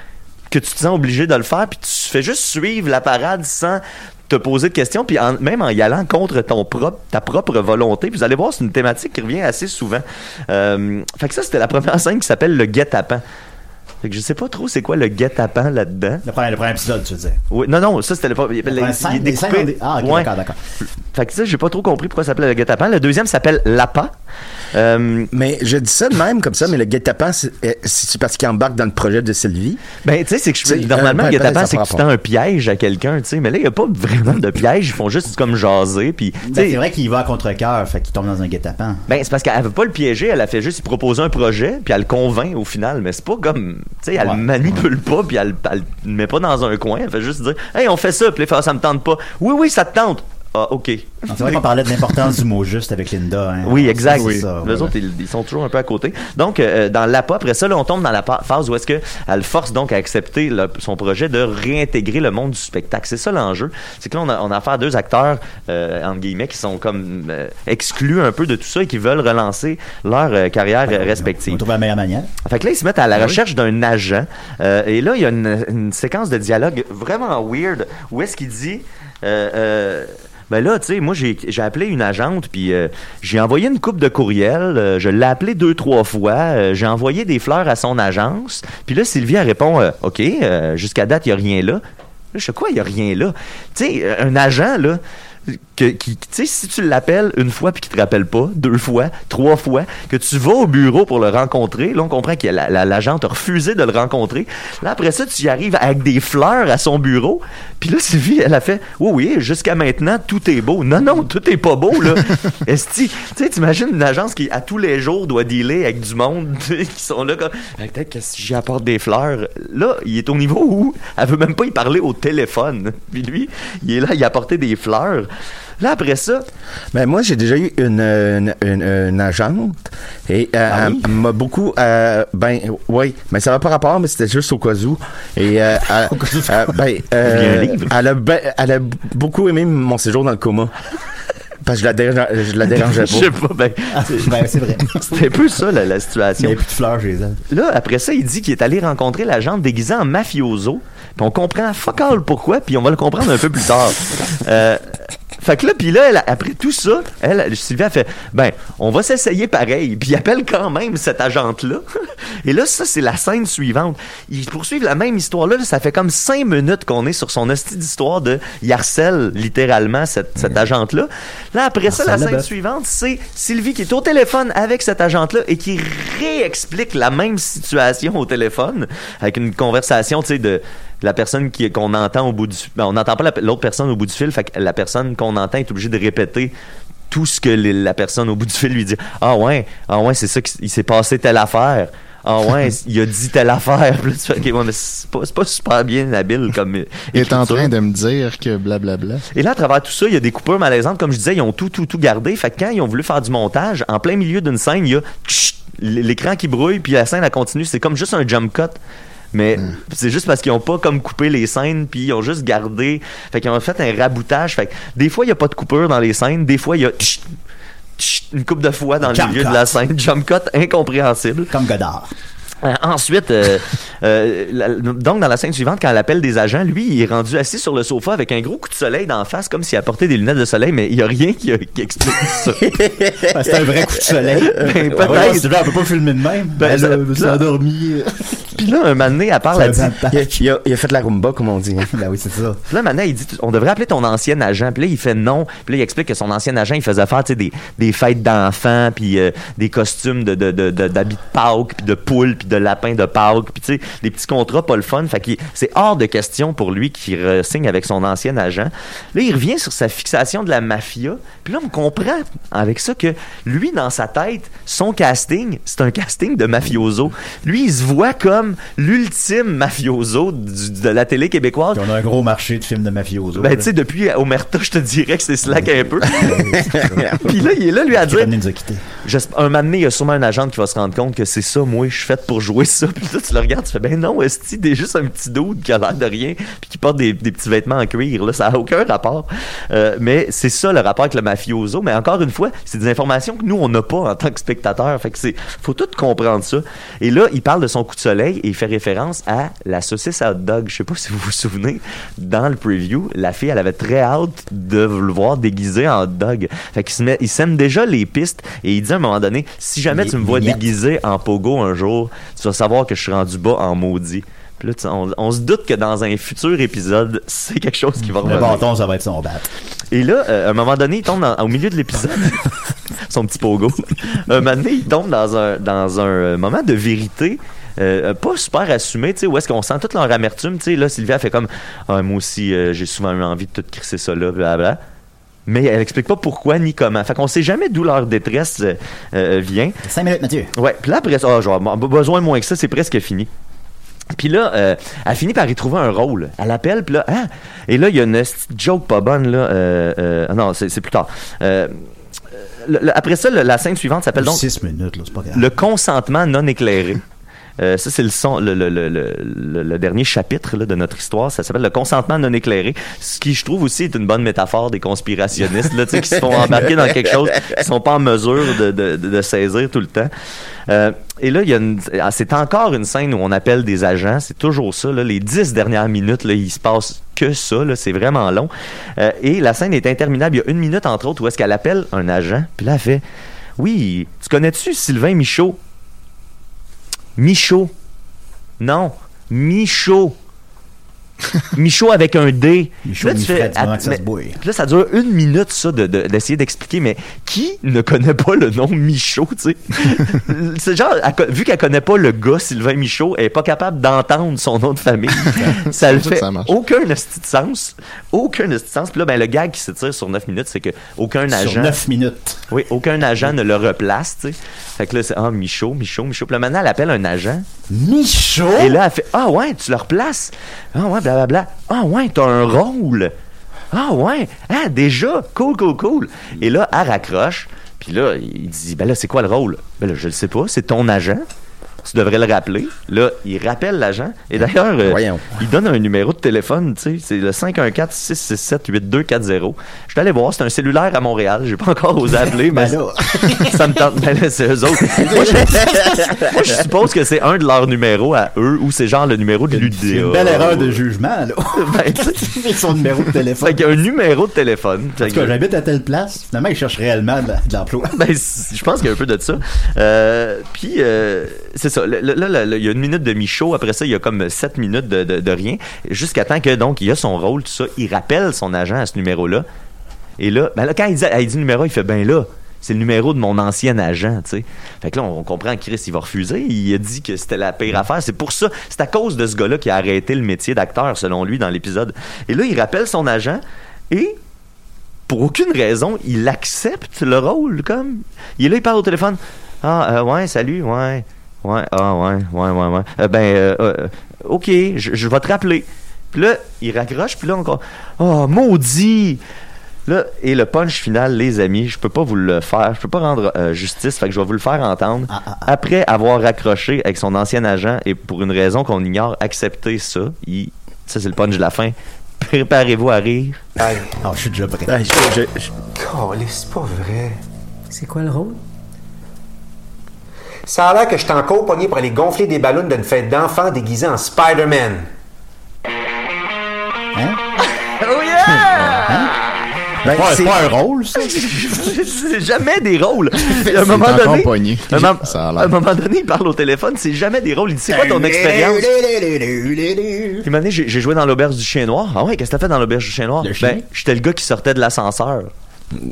que tu te sens obligé de le faire, puis tu fais juste suivre la parade sans te poser de questions, puis en- même en y allant contre ton propre, ta propre volonté. Vous allez voir, c'est une thématique qui revient assez souvent. Euh, fait que ça, c'était la première scène qui s'appelle le guet-apens. Fait que je sais pas trop c'est quoi le guet-apens là-dedans. Le premier, le premier épisode, tu veux dire? Oui, non, non, ça c'était le, il, il première est scène, les découpé. scènes ont des- Ah, ok, Ouais. d'accord, d'accord. Fait que ça, j'ai pas trop compris pourquoi ça s'appelait le guet-apens. Le deuxième s'appelle l'APA. Euh, mais je dis ça de même, comme ça, mais le guet-apens, c'est euh, parce qu'il embarque dans le projet de Sylvie? Ben, tu sais, c'est que je- normalement, euh, le ben, guet-apens, peut-être c'est que tu tends un piège à quelqu'un, tu sais. Mais là, il n'y a pas vraiment de piège. Ils font juste comme jaser. Puis, tu Ben, sais, c'est vrai qu'il va à contre-cœur, fait qu'il tombe dans un guet-apens. Ben, c'est parce qu'elle veut pas le piéger, elle a fait juste proposer un projet, puis elle le convainc au final. Mais c'est pas comme. Tu sais, elle Ouais. le manipule pas, puis elle, elle le met pas dans un coin. Elle fait juste dire Hey, on fait ça, puis là, ça me tente pas. Oui, oui, ça te tente. Ah, OK. C'est vrai qu'on parlait de l'importance du mot juste avec Linda. Hein. Oui, exact. C'est ça, Les voilà. autres, ils, ils sont toujours un peu à côté. Donc, euh, dans l'APA, après ça, là, on tombe dans la phase où est-ce qu'elle force donc à accepter le- son projet de réintégrer le monde du spectacle. C'est ça l'enjeu. C'est que là, on a, on a affaire à deux acteurs, euh, entre guillemets, qui sont comme euh, exclus un peu de tout ça et qui veulent relancer leur euh, carrière respective. On trouve la meilleure manière. Fait que là, ils se mettent à la Ah oui. recherche d'un agent. Et là, il y a une, une séquence de dialogue vraiment weird où est-ce qu'il dit... Ben là, tu sais, moi, j'ai appelé une agente, puis euh, j'ai envoyé une coupe de courriel. euh, je l'ai appelé deux, trois fois. euh, j'ai envoyé des fleurs à son agence. Puis là, Sylvie, elle répond OK, jusqu'à date, il n'y a rien là. Je sais quoi, il n'y a rien là. Tu sais, un agent, là, que, qui, tu sais, si tu l'appelles une fois puis qu'il te rappelle pas, deux fois, trois fois, que tu vas au bureau pour le rencontrer, là, on comprend que la- la- l'agent a refusé de le rencontrer. Là, après ça, tu y arrives avec des fleurs à son bureau. Puis là, Sylvie, elle a fait, oui, oui, jusqu'à maintenant, tout est beau. Non, non, tout est pas beau, là. Esti, tu sais, t'imagines une agence qui, à tous les jours, doit dealer avec du monde qui sont là comme, peut-être que si j'y apporte des fleurs. Là, il est au niveau où elle veut même pas y parler au téléphone. Puis lui, il est là, il a apporté des fleurs. Là, après ça. Ben, moi, j'ai déjà eu une, une, une- une agente et euh, Ah elle, elle m'a beaucoup. euh, ben, oui, mais ça va pas rapport, mais c'était juste au cas où. Et, euh, elle- euh, ben, euh, elle, a, ben- elle a beaucoup aimé mon séjour dans le coma. Parce que je la, dérangeais, je la dérangeais pas. Je sais pas, ben, ben, c'est vrai. C'était un peu ça, la, la situation. Il y a plus de fleurs chez elle. Là, après ça, il dit qu'il est allé rencontrer l'agente déguisée en mafioso. Puis on comprend fuck all pourquoi, puis on va le comprendre un peu plus tard. Euh, fait que là, puis là, elle- après tout ça, elle, Sylvie a fait, ben, on va s'essayer pareil. Puis il appelle quand même cette agente-là. Et là, ça, c'est la scène suivante. Ils poursuivent la même histoire-là. là, Ça fait comme cinq minutes qu'on est sur son hostie d'histoire de il harcèle littéralement cette, cette agente-là. Là, après ça, la scène suivante, c'est Sylvie qui est au téléphone avec cette agente-là et qui réexplique la même situation au téléphone avec une conversation, tu sais, de la personne qui qu'on entend au bout du ben, on n'entend pas la- l'autre personne au bout du fil fait que la personne qu'on entend est obligée de répéter tout ce que les- la personne au bout du fil lui dit ah ouais ah ouais c'est ça qu'il s'est passé telle affaire ah ouais il a dit telle affaire Puis tu fais, mais c'est pas, super bien habile comme Il est en train de me dire que blablabla. Et là, à travers tout ça, il y a des coupures malaisantes. Comme je disais, ils ont tout, tout, tout gardé. Fait que quand ils ont voulu faire du montage, en plein milieu d'une scène, il y a l'écran qui brouille, puis la scène, elle continue. C'est comme juste un jump cut. Mais c'est juste parce qu'ils ont pas comme coupé les scènes, puis ils ont juste gardé. Fait qu'ils ont fait un raboutage. Fait que des fois, il y a pas de coupure dans les scènes. Des fois, il y a une coupe de fois dans le Jump milieu cut. de la scène. Jump cut incompréhensible. Comme Godard. Euh, ensuite, euh, euh, la- donc dans la scène suivante, quand elle appelle des agents, lui, il est rendu assis sur le sofa avec un gros coup de soleil d'en face, comme s'il apportait des lunettes de soleil, mais il n'y a rien qui, qui explique ça. Ben, c'est un vrai coup de soleil. Ben, Ouais, peut-être. c'est vrai, on peut pas filmer de même. Ben, elle elle endormie. Puis là, un donné, elle parle, elle dit... Il a, il a- il a fait de la rumba, comme on dit. hein. ben oui, c'est ça. Puis là, maintenant, il dit, on devrait appeler ton ancien agent. Puis là, il fait non. Puis là, il explique que son ancien agent, il faisait faire, des, des fêtes d'enfants, puis euh, des costumes de, de, de, de- d'habits de Pâques, puis de poules, puis de lapins de Pâques, puis tu sais, des petits contrats pas le fun. Fait que c'est hors de question pour lui qu'il signe avec son ancien agent. Là, il revient sur sa fixation de la mafia. Puis là, on comprend avec ça que lui, dans sa tête, son casting, c'est un casting de mafioso. Lui, il se voit comme l'ultime mafioso du- de la télé québécoise. Puis on a un gros marché de films de mafioso. Ben, tu sais, depuis Omerta, je te dirais que c'est slack un peu. Puis là, il est là, lui, à dire. Un moment donné, il y a sûrement un agent qui va se rendre compte que c'est ça, moi, je suis fait pour jouer ça. Puis là, tu le regardes, tu fais, ben non, est-ce que juste un petit dude qui a l'air de rien, puis qui porte des, des petits vêtements en cuir, là, ça n'a aucun rapport. Euh, mais c'est ça le rapport avec le mafioso. Mais encore une fois, c'est des informations que nous, on n'a pas en tant que spectateurs. Fait que c'est, faut tout comprendre ça. Et là, il parle de son coup de soleil et il fait référence à la saucisse à hot dog. Je sais pas si vous vous souvenez, dans le preview, la fille, elle avait très hâte de le voir déguisé en hot dog. Fait qu'il se met, il sème déjà les pistes et il dit à un moment donné, si jamais Les tu me vois vignettes. déguisé en pogo un jour, tu vas savoir que je suis rendu bas en maudit. Puis là, tu- on, on se doute que dans un futur épisode, c'est quelque chose qui va Le revenir. bâton, ça va être son bat. Et là, euh, à un moment donné, il tombe dans- au milieu de l'épisode. son petit pogo. un moment donné, il tombe dans un, dans un euh, moment de vérité. euh, pas super assumé, tu sais, où est-ce qu'on sent toute leur amertume, tu sais, là, Sylvia fait comme, ah, moi aussi, euh, j'ai souvent eu envie de tout crisser ça là, blablabla. Mais elle explique pas pourquoi ni comment. Fait qu'on sait jamais d'où leur détresse euh, euh, vient. 5 minutes, Mathieu. Ouais, puis là, après ça, ah, genre, besoin moins que ça, c'est presque fini. Puis là, euh, elle finit par y trouver un rôle. Elle appelle, puis là, ah! Et là, il y a une joke pas bonne, là. Euh, euh, ah non, c'est plus tard. Le- le- après ça, le- la scène suivante s'appelle donc 6 minutes, là, c'est pas grave. Le consentement non éclairé. Euh, ça, c'est le, son, le, le, le, le- dernier chapitre de notre histoire. Ça s'appelle le consentement non éclairé. Ce qui, je trouve aussi, est une bonne métaphore des conspirationnistes qui se font embarquer dans quelque chose qu'ils sont pas en mesure de, de, saisir tout le temps. Euh, et là, ah, c'est encore une scène où on appelle des agents. C'est toujours ça. Les dix dernières minutes, là, il se passe que ça, c'est vraiment long. Euh, et la scène est interminable. Il y a une minute, entre autres, où est-ce qu'elle appelle un agent, puis là, elle fait « Oui, tu connais-tu Sylvain Michaud? » Michaud. Non, Michaud. Michaud avec un D. Michaud, Là, tu fais- mais- se puis là, ça dure une minute, ça, de- de- d'essayer d'expliquer, mais qui ne connaît pas le nom Michaud, tu sais? C'est genre, elle vu qu'elle connaît pas le gars Sylvain Michaud, elle est pas capable d'entendre son nom de famille. ça le fait ça aucun de sens. Aucun de sens. Puis là, ben, le gag qui s'étire sur 9 minutes, c'est que aucun Sur agent. 9 minutes. Oui, aucun agent ne le replace, tu sais. Fait que là, c'est, ah, Michaud, Michaud, Michaud. Puis là, maintenant, elle appelle un agent. Michaud? Et là, elle fait, ah ouais, tu le replaces. Ah ouais, Ah ouais, t'as un rôle. Ah ouais, ah déjà, cool, cool, cool. Et là, elle raccroche. Puis là, il dit, ben là, c'est quoi le rôle? Ben là, je le sais pas, c'est ton agent. Tu devrais le rappeler. Là, il rappelle l'agent. Et d'ailleurs, euh, il donne un numéro de téléphone, tu sais, c'est le 514-667-8240. Je suis allé voir, c'est un cellulaire à Montréal. J'ai pas encore osé appeler, mais Ben ça me tente. Ben c'est eux autres. Moi, je, moi, je suppose que c'est un de leurs numéros à eux ou c'est genre le numéro de l'UDA. C'est une belle erreur de jugement, là. Ben, Son numéro de téléphone. Fait qu'il y a un numéro de téléphone. En tout cas, j'habite à telle place. Finalement, il cherche réellement de de l'emploi. Ben, je pense qu'il y a un peu de ça. Euh, puis, euh, c'est ça. Là, il y a une minute de Michaud. Après ça, il y a comme sept minutes de, rien. Jusqu'à temps que, donc, il a son rôle, tout ça. Il rappelle son agent à ce numéro-là. Et là, ben là quand il dit, le numéro, il fait, ben là, c'est le numéro de mon ancien agent, tu sais. Fait que là, on comprend que Chris, il va refuser. Il a dit que c'était la pire affaire. C'est pour ça, c'est à cause de ce gars-là qui a arrêté le métier d'acteur, selon lui, dans l'épisode. Et là, il rappelle son agent et pour aucune raison, il accepte le rôle, comme. Il est là, il parle au téléphone. Ah, euh, ouais, salut, ouais. Ouais, ah, ouais, ouais, ouais, ouais. Euh, ben, euh, euh, ok, je, je vais te rappeler. Puis là, il raccroche, puis là, encore. Oh, maudit! Là, et le punch final, les amis, je peux pas vous le faire, je peux pas rendre euh, justice, fait que je vais vous le faire entendre. Après avoir raccroché avec son ancien agent et pour une raison qu'on ignore, accepter ça, il, ça c'est le punch de la fin. Préparez-vous à rire. Ah, je suis déjà prêt. c'est pas vrai. C'est quoi le rôle? Ça a l'air que je suis encore pogné pour aller gonfler des ballons d'une fête d'enfants déguisé en Spider-Man. Hein? Oh yeah! Ben, c'est pas un rôle, ça. c'est jamais des rôles. À un C'est moment donné, un mom- Ça a l'air. à un moment donné, il parle au téléphone, c'est jamais des rôles. Il dit c'est quoi ton expérience? Puis j'ai joué dans l'auberge du chien noir. Ah ouais, qu'est-ce que t'as fait dans l'auberge du chien noir? Le? Ben, j'étais le gars qui sortait de l'ascenseur.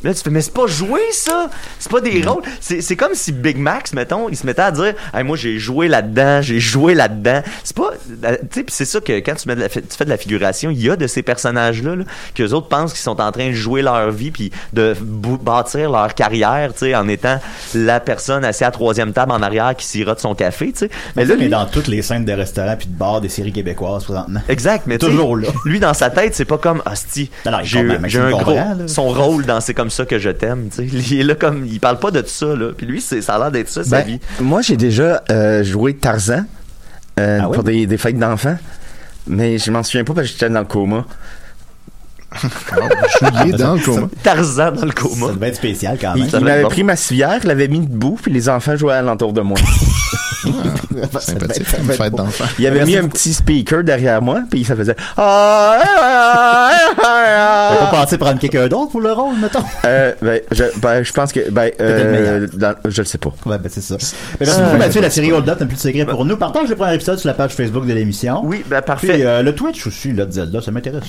Là, tu fais, mais c'est pas joué, ça! C'est pas des rôles? C'est c'est comme si Big Max, mettons, il se mettait à dire, hey, moi, j'ai joué là-dedans, j'ai joué là-dedans. C'est pas, euh, tu sais, c'est ça que quand tu, mets de la, tu fais de la figuration, il y a de ces personnages-là, là, que les autres pensent qu'ils sont en train de jouer leur vie puis de bâtir leur carrière, tu sais, en étant la personne assise à la troisième table en arrière qui sirote son café, tu sais. Mais là, Mais lui, dans toutes les scènes de restaurants puis de bars des séries québécoises présentement. Exact, mais Toujours là. Lui, dans sa tête, c'est pas comme Hostie. J'ai mais un gros. là. Son rôle dans C'est comme ça que je t'aime. Il est là comme. Il parle pas de ça, là. Puis lui, c'est, ça a l'air d'être ça, sa Ben, vie. Moi, j'ai déjà euh, joué Tarzan euh, Ah oui? pour des, des fêtes d'enfants, mais je m'en souviens pas parce que j'étais dans le coma. Jouer dans le coma. Tarzan dans le coma. Ça devait être spécial quand Il, même. il m'avait pris ma civière, l'avait mis debout, puis les enfants jouaient alentour de moi. Sympathique, une fête d'enfant. Il avait Merci mis un petit speaker derrière moi, puis ça faisait. Ah, ah, ah, ah, ah, On ah. peut penser prendre quelqu'un d'autre pour le rôle, mettons? Euh, ben, je, ben, je pense que, ben, euh, dans- je le sais pas. Ouais, ben c'est ça. Mais merci beaucoup, Mathieu. La série Hold Up, t'as plus de secret pour nous. Partage le premier épisode sur la page Facebook de l'émission. Oui, ben parfait. Puis euh, le Twitch aussi, là, de Zelda, ça m'intéresse?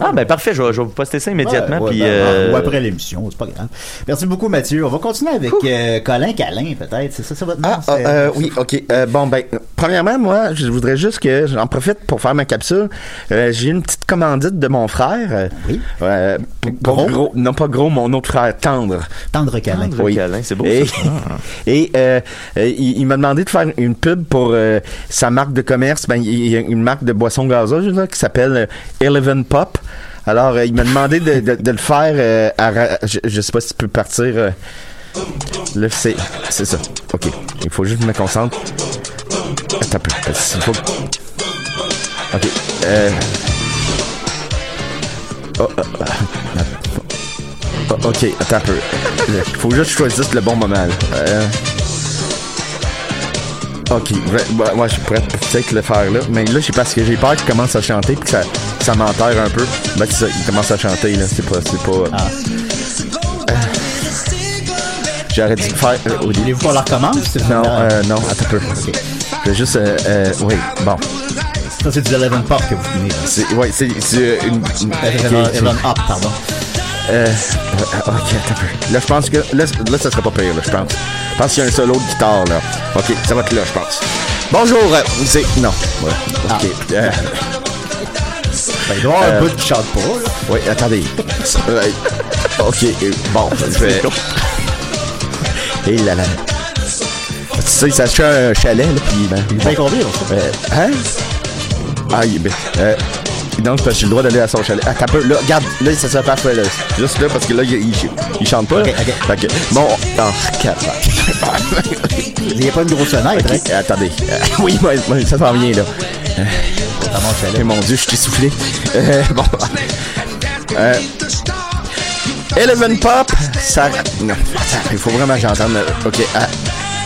Ah, ben parfait, je vais, je vais vous poster ça immédiatement. Ouais, ouais, puis, ben, euh, Ou après l'émission, c'est pas grave. Merci beaucoup, Mathieu. On va continuer avec euh, Colin Calin, peut-être. C'est ça, c'est votre nom? Ah, ah, euh, oui, ok. Euh, bon, ben, premièrement, moi, je voudrais juste que j'en profite pour faire ma capsule. Euh, J'ai une petite commandite de mon frère. Oui. euh, Gros? gros, non pas gros, mon autre frère, Tendre. Tendre Calin. Tendre câlin, c'est beau, Et, ça. et euh, euh, il, il m'a demandé de faire une pub pour euh, sa marque de commerce. Ben, il y a une marque de boisson gazeuse là, qui s'appelle Eleven Pop. Alors, euh, il m'a demandé de, le faire. euh, à je, je sais pas si tu peux partir. euh, là, c'est, c'est ça. Ok. Il faut juste que je me concentre. Attends un peu. Ok. Euh... Oh, oh, oh, ok, attends un peu. Il faut juste que je choisisse le bon moment. là. Ok, ben, ben, moi je pourrais peut-être le faire là, mais là c'est parce que j'ai peur qu'il commence à chanter puis que ça, ça m'enterre un peu. Ben c'est ça, il commence à chanter là, c'est pas, c'est pas. Ah. Euh, J'aurais dû faire euh, au début. Voulez-vous qu'on la recommence? Non, euh, non, attends un peu. Je vais juste, euh, euh, oui, bon. Ça, c'est du Eleven Pop que vous venez. C'est, ouais, c'est, c'est euh, une, une Eleven, Up, pardon. Euh, ok, attends un peu. Là, je pense que, là, là, ça sera pas pire, là, je pense. Je pense qu'il y a un solo de guitare, là. Ok, ça va être là, je pense. Bonjour, euh, c'est, non, ouais, ok. Euh, Ben, il doit y avoir un Euh, bout qui chante pas, là. oui, attendez. Ok, bon, je vais... Et là là. Tu sais, ça se fait un chalet, là, puis ben... Il est bien combien, ça? Euh, hein? Ah, il est bien. Euh, donc, parce que j'ai le droit d'aller à son chalet. Ah, t'as peu. Là, regarde, là, ça serait parfait, là. Juste là, parce que là, il, il, il chante pas, là. Fait que, bon, oh, capable. Il n'y a pas une grosse fenêtre, Ok, attendez. Euh, oui, moi, moi, ça s'en vient, là. Euh, eh, mon Dieu, je t'ai soufflé. Euh, bon. Euh, Eleven Pop, ça... Non, attends, il faut vraiment que j'entende... le- OK, ah,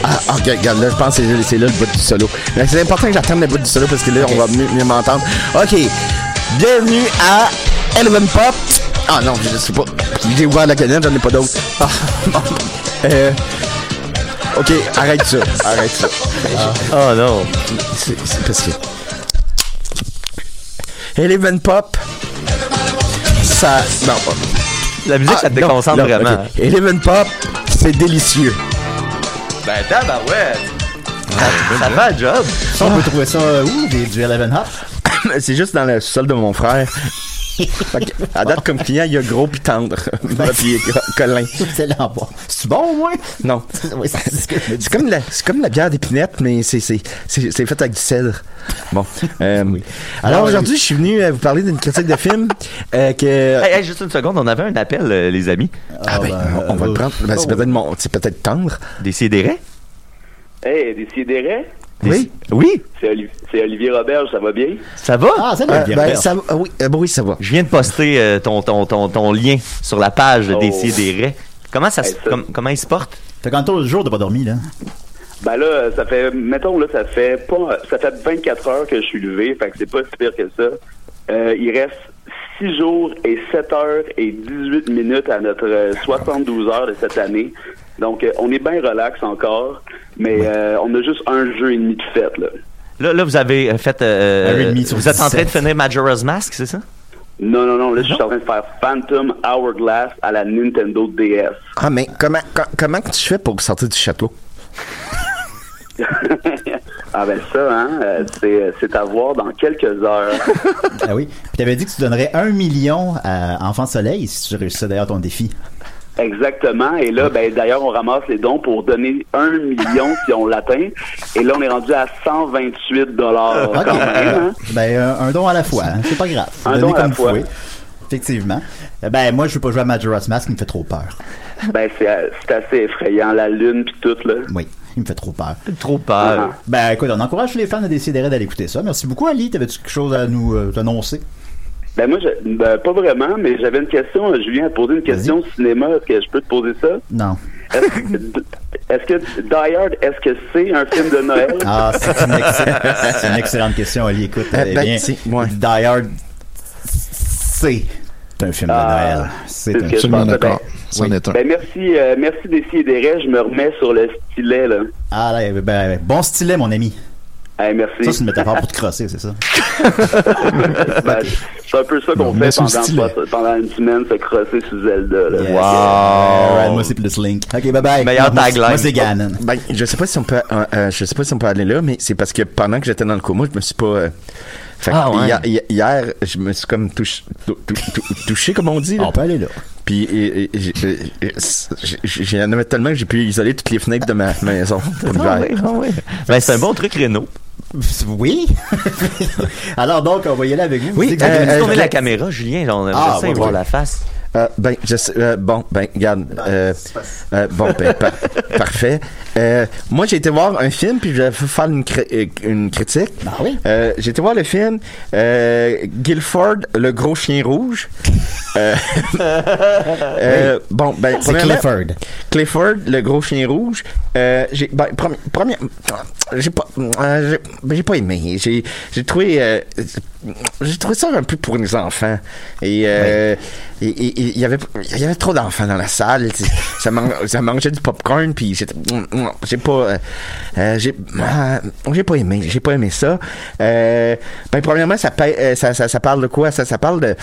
ah, ok, regarde, là, je pense que c'est- là le bout du solo. Mais c'est important que j'attende le bout du solo parce que là, on va mieux, mieux m'entendre. OK, bienvenue à Eleven Pop. Ah non, je sais pas. J'ai ouvert la canette, j'en ai pas d'autres. Ah. Euh, OK, arrête ça, arrête ça. Oh non. C'est parce que... Eleven Pop, ça... Non, La musique, ça te déconcentre non, vraiment. ok. Eleven Pop, c'est délicieux. Ben, tabarouette. ça va, le job. Ça, on peut trouver ça euh, où? Des, du Eleven Up? c'est juste dans le sol de mon frère. À date, comme client, il y a gros pis tendre. puis co- Colin. C'est là en bas. C'est bon, au moins? Non. Oui, c'est comme, la, c'est comme la bière d'épinette, mais c'est, c'est, c'est, c'est fait avec du cèdre. Bon. Euh, Alors aujourd'hui, je suis venu euh, vous parler d'une critique de film euh, que... Hey, hey, juste une seconde, on avait un appel, euh, les amis. Ah ben, on, on va le prendre. Ben, c'est peut-être mon, c'est peut-être tendre. Décidérez. Hey, Décidérez. Oui. Oui. C'est Oli- c'est Olivier Roberge, ça va bien? Ça va? Ah, c'est Euh, bien. ben, ça, va- ah oui, euh, ben oui, ça va. Je viens de poster euh, ton, ton, ton, ton lien sur la page Oh. Décidérez. Comment, ça, se- Hey, ça- com- comment il se porte? Fait quand le jour, t'as pas dormi, là. Ben là, ça fait, mettons, là, ça fait pas, ça fait 24 heures que je suis levé, fait que c'est pas si pire que ça. Euh, il reste 6 jours et 7 heures et 18 minutes à notre euh, 72 heures de cette année. Donc, euh, on est bien relax encore, mais euh, on a juste un jeu et demi de fête, là. Là, là vous avez euh, fait. euh, Un et demi sur vous êtes en train de 17. finir Majora's Mask, c'est ça? Non, non, non, là, je suis en train de faire Phantom Hourglass à la Nintendo DS. Ah, mais comment, co- comment que tu fais pour sortir du château? ah ben ça, hein, euh, c'est, à voir dans quelques heures. Ah oui. Puis t'avais dit que tu donnerais un million à Enfant Soleil si tu réussissais d'ailleurs ton défi. Exactement. Et là, ben, d'ailleurs, on ramasse les dons pour donner un million si on l'atteint. Et là, on est rendu à 128 dollars Ok. quand même. hein? Ben, un, un don à la fois, hein. c'est pas grave. Un donner don à la comme vous fois. pouvez. Effectivement. Eh Ben, moi, je veux pas jouer à Majora's Mask, il me fait trop peur. Ben, c'est, euh, c'est assez effrayant, la lune puis tout, là. Oui, il me fait trop peur. Trop peur. Ben, écoute, on encourage les fans à décider d'aller écouter ça. Merci beaucoup, Ali. T'avais-tu quelque chose à nous euh, annoncer? Ben, moi, je- ben, pas vraiment, mais j'avais une question. Julien a posé une question au cinéma. Est-ce que je peux te poser ça? Non. Est-ce que, Die Hard, est-ce que c'est un film de Noël? Ah, c'est une, excellente- c'est une excellente question, Ali. Écoute, Euh, eh ben, bien, c'est- ouais. Die Hard, c'est un film de Ah, Noël. C'est c'est un pensais. d'accord. Ben, un. ben, merci, euh, merci Décidérez. Je me remets sur le stylet, là. Ah, là, ben, bon stylet, mon ami. Hey, merci. Ça, c'est une métaphore pour te crosser, c'est ça? Ben, c'est un peu ça qu'on fait pendant, pendant une semaine, se crosser sous Zelda. Là. Yes. Wow. Moi, c'est plus Link. Ok, bye bye. Meilleur tagline. Moi, c'est Ganon. Ben, je sais pas si on peut, euh, euh, je sais pas si on peut aller là, mais c'est parce que pendant que j'étais dans le coma, je me suis pas. euh, fait que Ah, ouais. hier, je me suis comme touché, tou- tou- tou- touché comme on dit. là. On peut aller là. Puis j'en avais tellement que j'ai pu isoler toutes les fenêtres de ma maison pour Ah oui, ah oui. Ben, c'est un bon truc, Renault. Oui. Alors, donc, on va y aller avec vous. Oui, Vous euh, euh, la caméra, Julien. là, On a Ah, ça ouais, voir la face. Euh, ben, je sais, euh, bon, ben, regarde, euh, euh, bon, ben, par- parfait. moi, j'ai été voir un film, puis je vais faire une, cri- une critique. Ah oui? J'ai été voir le film Guilford, le gros chien rouge. Bon, ben, C'est Clifford. Clifford, le gros chien rouge. J'ai, ben, premi- première, j'ai pas, j'ai, ben, j'ai pas aimé. J'ai, j'ai trouvé, j'ai trouvé ça un peu pour les enfants. Et, et- il y avait, il y avait trop d'enfants dans la salle. Ça, man- ça mangeait du popcorn, puis j'étais, j'ai pas, euh, euh, j'ai, euh, j'ai pas aimé. J'ai pas aimé ça. Euh, ben, premièrement, ça, pa- euh, ça, ça, ça parle de quoi? Ça, ça parle de,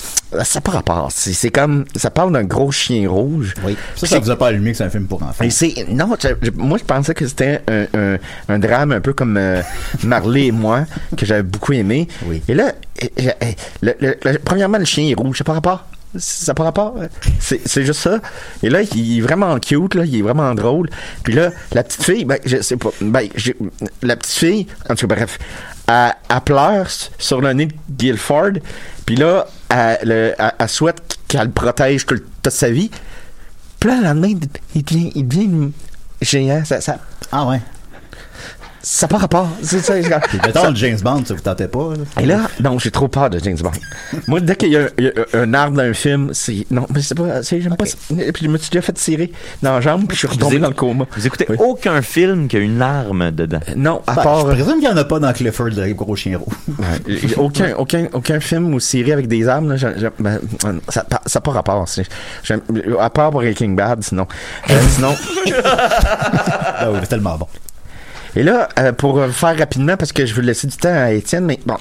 ça pas rapport. C'est, c'est comme, ça parle d'un gros chien rouge. Oui. Ça, ça vous a pas allumé que c'est un film pour enfants. C'est non, moi je pensais que c'était un, un, un drame un peu comme euh, Marley et moi que j'avais beaucoup aimé. Oui. Et là, le, le- le- premièrement le chien est rouge, ça n'a pas rapport. Ça n'a pas rapport. C'est c'est juste ça. Et là, il est vraiment cute, là, il est vraiment drôle. Puis là, la petite fille, ben, je sais pas, ben, la petite fille, en tout cas, bref, elle, elle pleure sur le nez de Guilford. Puis là, elle, le- elle- elle souhaite qu'elle le protège toute, toute sa vie. Puis là, le lendemain, il devient, il devient géant. Ça, ça, Ah ouais. Ça n'a pas rapport. C'est ça, mettons, le James Bond, ça vous tentait pas? là? Et là, non, j'ai trop peur de James Bond. Moi, dès qu'il y a, un- il y a un arbre dans un film, c'est. Non, mais c'est pas. J'aime pas ça. Et puis je me suis déjà fait tirer dans la jambe, puis je suis retombé Vous dans le coma. Vous écoutez Oui. aucun film qui a une arme dedans. Non, à Ben, part. je présume qu'il y en a pas dans Clifford, le gros chien. Ouais, j'ai aucun, aucun, aucun film ou série avec des armes, là, ben, ça n'a ça a pas rapport. À part Breaking Bad, sinon. Euh, sinon. Ah oui, tellement bon. Et là, euh, pour euh, faire rapidement, parce que je veux laisser du temps à Étienne, mais bon,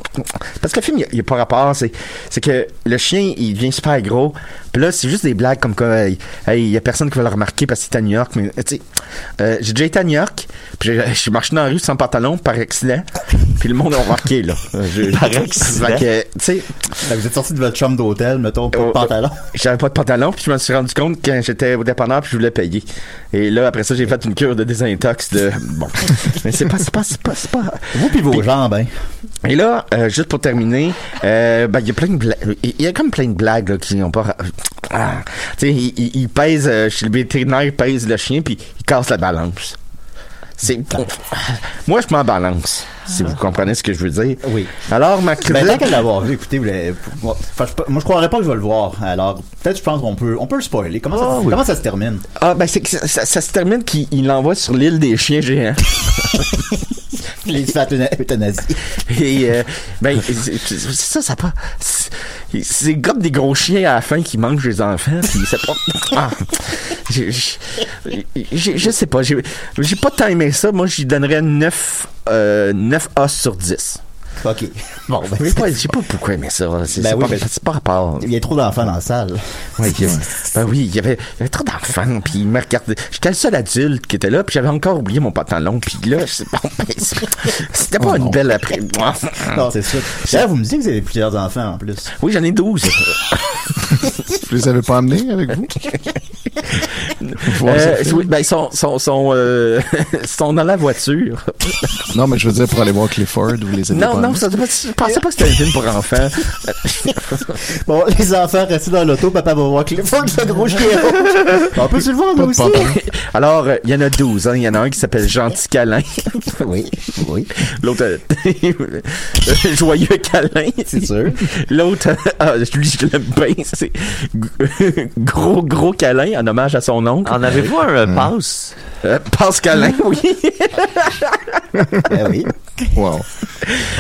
parce que le film, il n'y a, pas rapport, c'est, c'est que le chien, il devient super gros, puis là, c'est juste des blagues comme quoi, hey, il y a personne qui va le remarquer parce qu'il est à New York, mais tu sais, euh, j'ai déjà été à New York, puis j'ai- je suis marché dans la rue sans pantalon par accident, puis le monde a remarqué, là. Je- Par accident? Fait que, tu sais, Fait que Vous êtes sorti de votre chambre d'hôtel, mettons, pas de Oh, pantalon. j'avais pas de pantalon, puis je me suis rendu compte quand j'étais au dépanneur, puis je voulais payer. Et là, après ça, j'ai fait une cure de désintox de. Bon. Mais c'est pas, c'est pas, c'est pas, c'est pas. Vous puis vos jambes, hein. Et là, euh, juste pour terminer, euh, ben, il y a plein de blagues. Il y a comme plein de blagues là, qui n'ont pas. Ah, tu sais, il, il- il pèse, euh, chez le vétérinaire, il pèse le chien, puis il casse la balance. C'est. Moi, je m'en balance, si vous comprenez ce que je veux dire. Oui. Alors, ma Ben, critique. tant qu'à l'avoir vu, écoutez, moi, je, croirais pas que je vais le voir. Alors, peut-être, je pense qu'on peut, on peut le spoiler. Comment, ça, Ah, oui. comment ça se termine? Ah, ben, c'est que ça, ça- ça se termine qu'il il l'envoie sur l'île des chiens géants. Les euthanasie. Et, euh, ben, ça, ça pas. c'est- comme des gros chiens à la fin qui mangent les enfants, puis pas. J'ai- j'ai- je sais pas, j'ai pas tant ça. Moi, j'y donnerais 9, euh, 9 os sur 10. OK. Bon, ben, pas, j'ai pas beaucoup aimé ça. C'est Ben c'est oui, pas, ben- rapport. il y a trop d'enfants dans la salle. Oui, il y a- ben oui, il y avait, il y avait trop d'enfants, puis ils me regardaient. J'étais le seul adulte qui était là, puis j'avais encore oublié mon pantalon, puis là, bon, ben, c'était pas Oh une non. belle après. Non, c'est ça. D'ailleurs, vous me dites que vous avez plusieurs enfants en plus. Oui, j'en ai 12. Vous les avez pas amenés avec vous? Euh, oui, ben, ils sont, sont, sont, euh, sont dans la voiture. Non, mais je veux dire pour aller voir Clifford, vous les avez Non, pas non, ça, je pensais pas que c'était un film pour enfants. Bon, les enfants, restez dans l'auto, papa va voir Clifford, le gros chien rouge. On peut se le voir, nous aussi. Alors, euh, il y en a 12, hein. Il y en a un qui s'appelle Gentil Câlin. Oui, oui. L'autre, euh, Joyeux Câlin. C'est sûr. L'autre, euh, ah, lui, je l'aime bien, c'est Gros, gros câlin en hommage à son oncle. En avez-vous un euh, passe? Euh, Passe câlin, oui. Ben oui. Wow.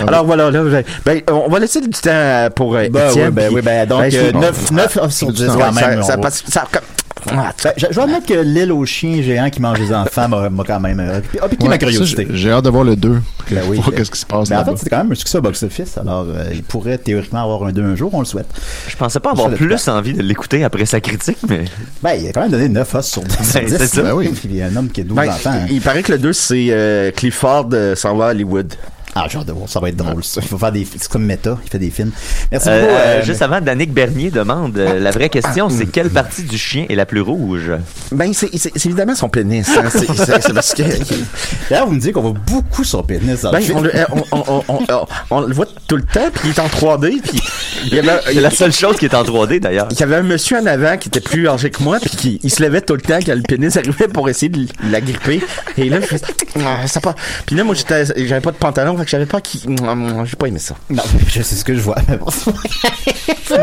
Alors voilà, là, ben, ben, on va laisser du temps euh, pour euh, Ben Étienne. oui, ben oui, ben donc, ben, je- euh, 9, 9 sur 10 Ouais, quand ça- même. ça on- passe- ça- comme- Ah, Ben, je, je dois admettre que l'île aux chiens géants qui mangent les enfants m'a m'a quand même euh, occupé, occupé Ouais, ma curiosité. j'ai- J'ai hâte de voir le 2. Ben oui. voir qu'est-ce qui se passe Mais en là-bas. fait, c'est quand même un succès au box-office, alors euh, il pourrait théoriquement avoir un 2 un jour, on le souhaite. Je pensais pas avoir plus envie de l'écouter après sa critique, mais. Ben, il a quand même donné 9 os sur 10. Ben, c'est ça. Ben oui. Il y a un homme qui a 12 Ben, enfants. hein. il, il paraît que le 2, c'est euh, Clifford euh, s'en va à Hollywood. Ah, voir, ça va être drôle. ça. Il faut faire des, c'est comme méta, il fait des films. Merci Euh, beaucoup. euh, euh, juste avant, Danick Bernier demande euh, la vraie question, c'est quelle partie du chien est la plus rouge? Ben, c'est c'est- c'est évidemment son pénis. hein. C'est- C'est c'est parce que. D'ailleurs, vous me dites qu'on voit beaucoup son pénis dans Ben, le film. on, le, on, on, on, on- on le voit tout le temps, puis il est en 3D, puis il y avait, C'est la seule chose qui est en 3D d'ailleurs. il y avait un monsieur en avant qui était plus âgé que moi, puis qui il se levait tout le temps quand le pénis arrivait pour essayer de la gripper. Et là, je fais, Ah, ça pas. Puis là, moi, j'étais, j'avais pas de pantalon, que j'avais pas qui, j'ai pas aimé ça. Non, je sais ce que je vois. mais bon.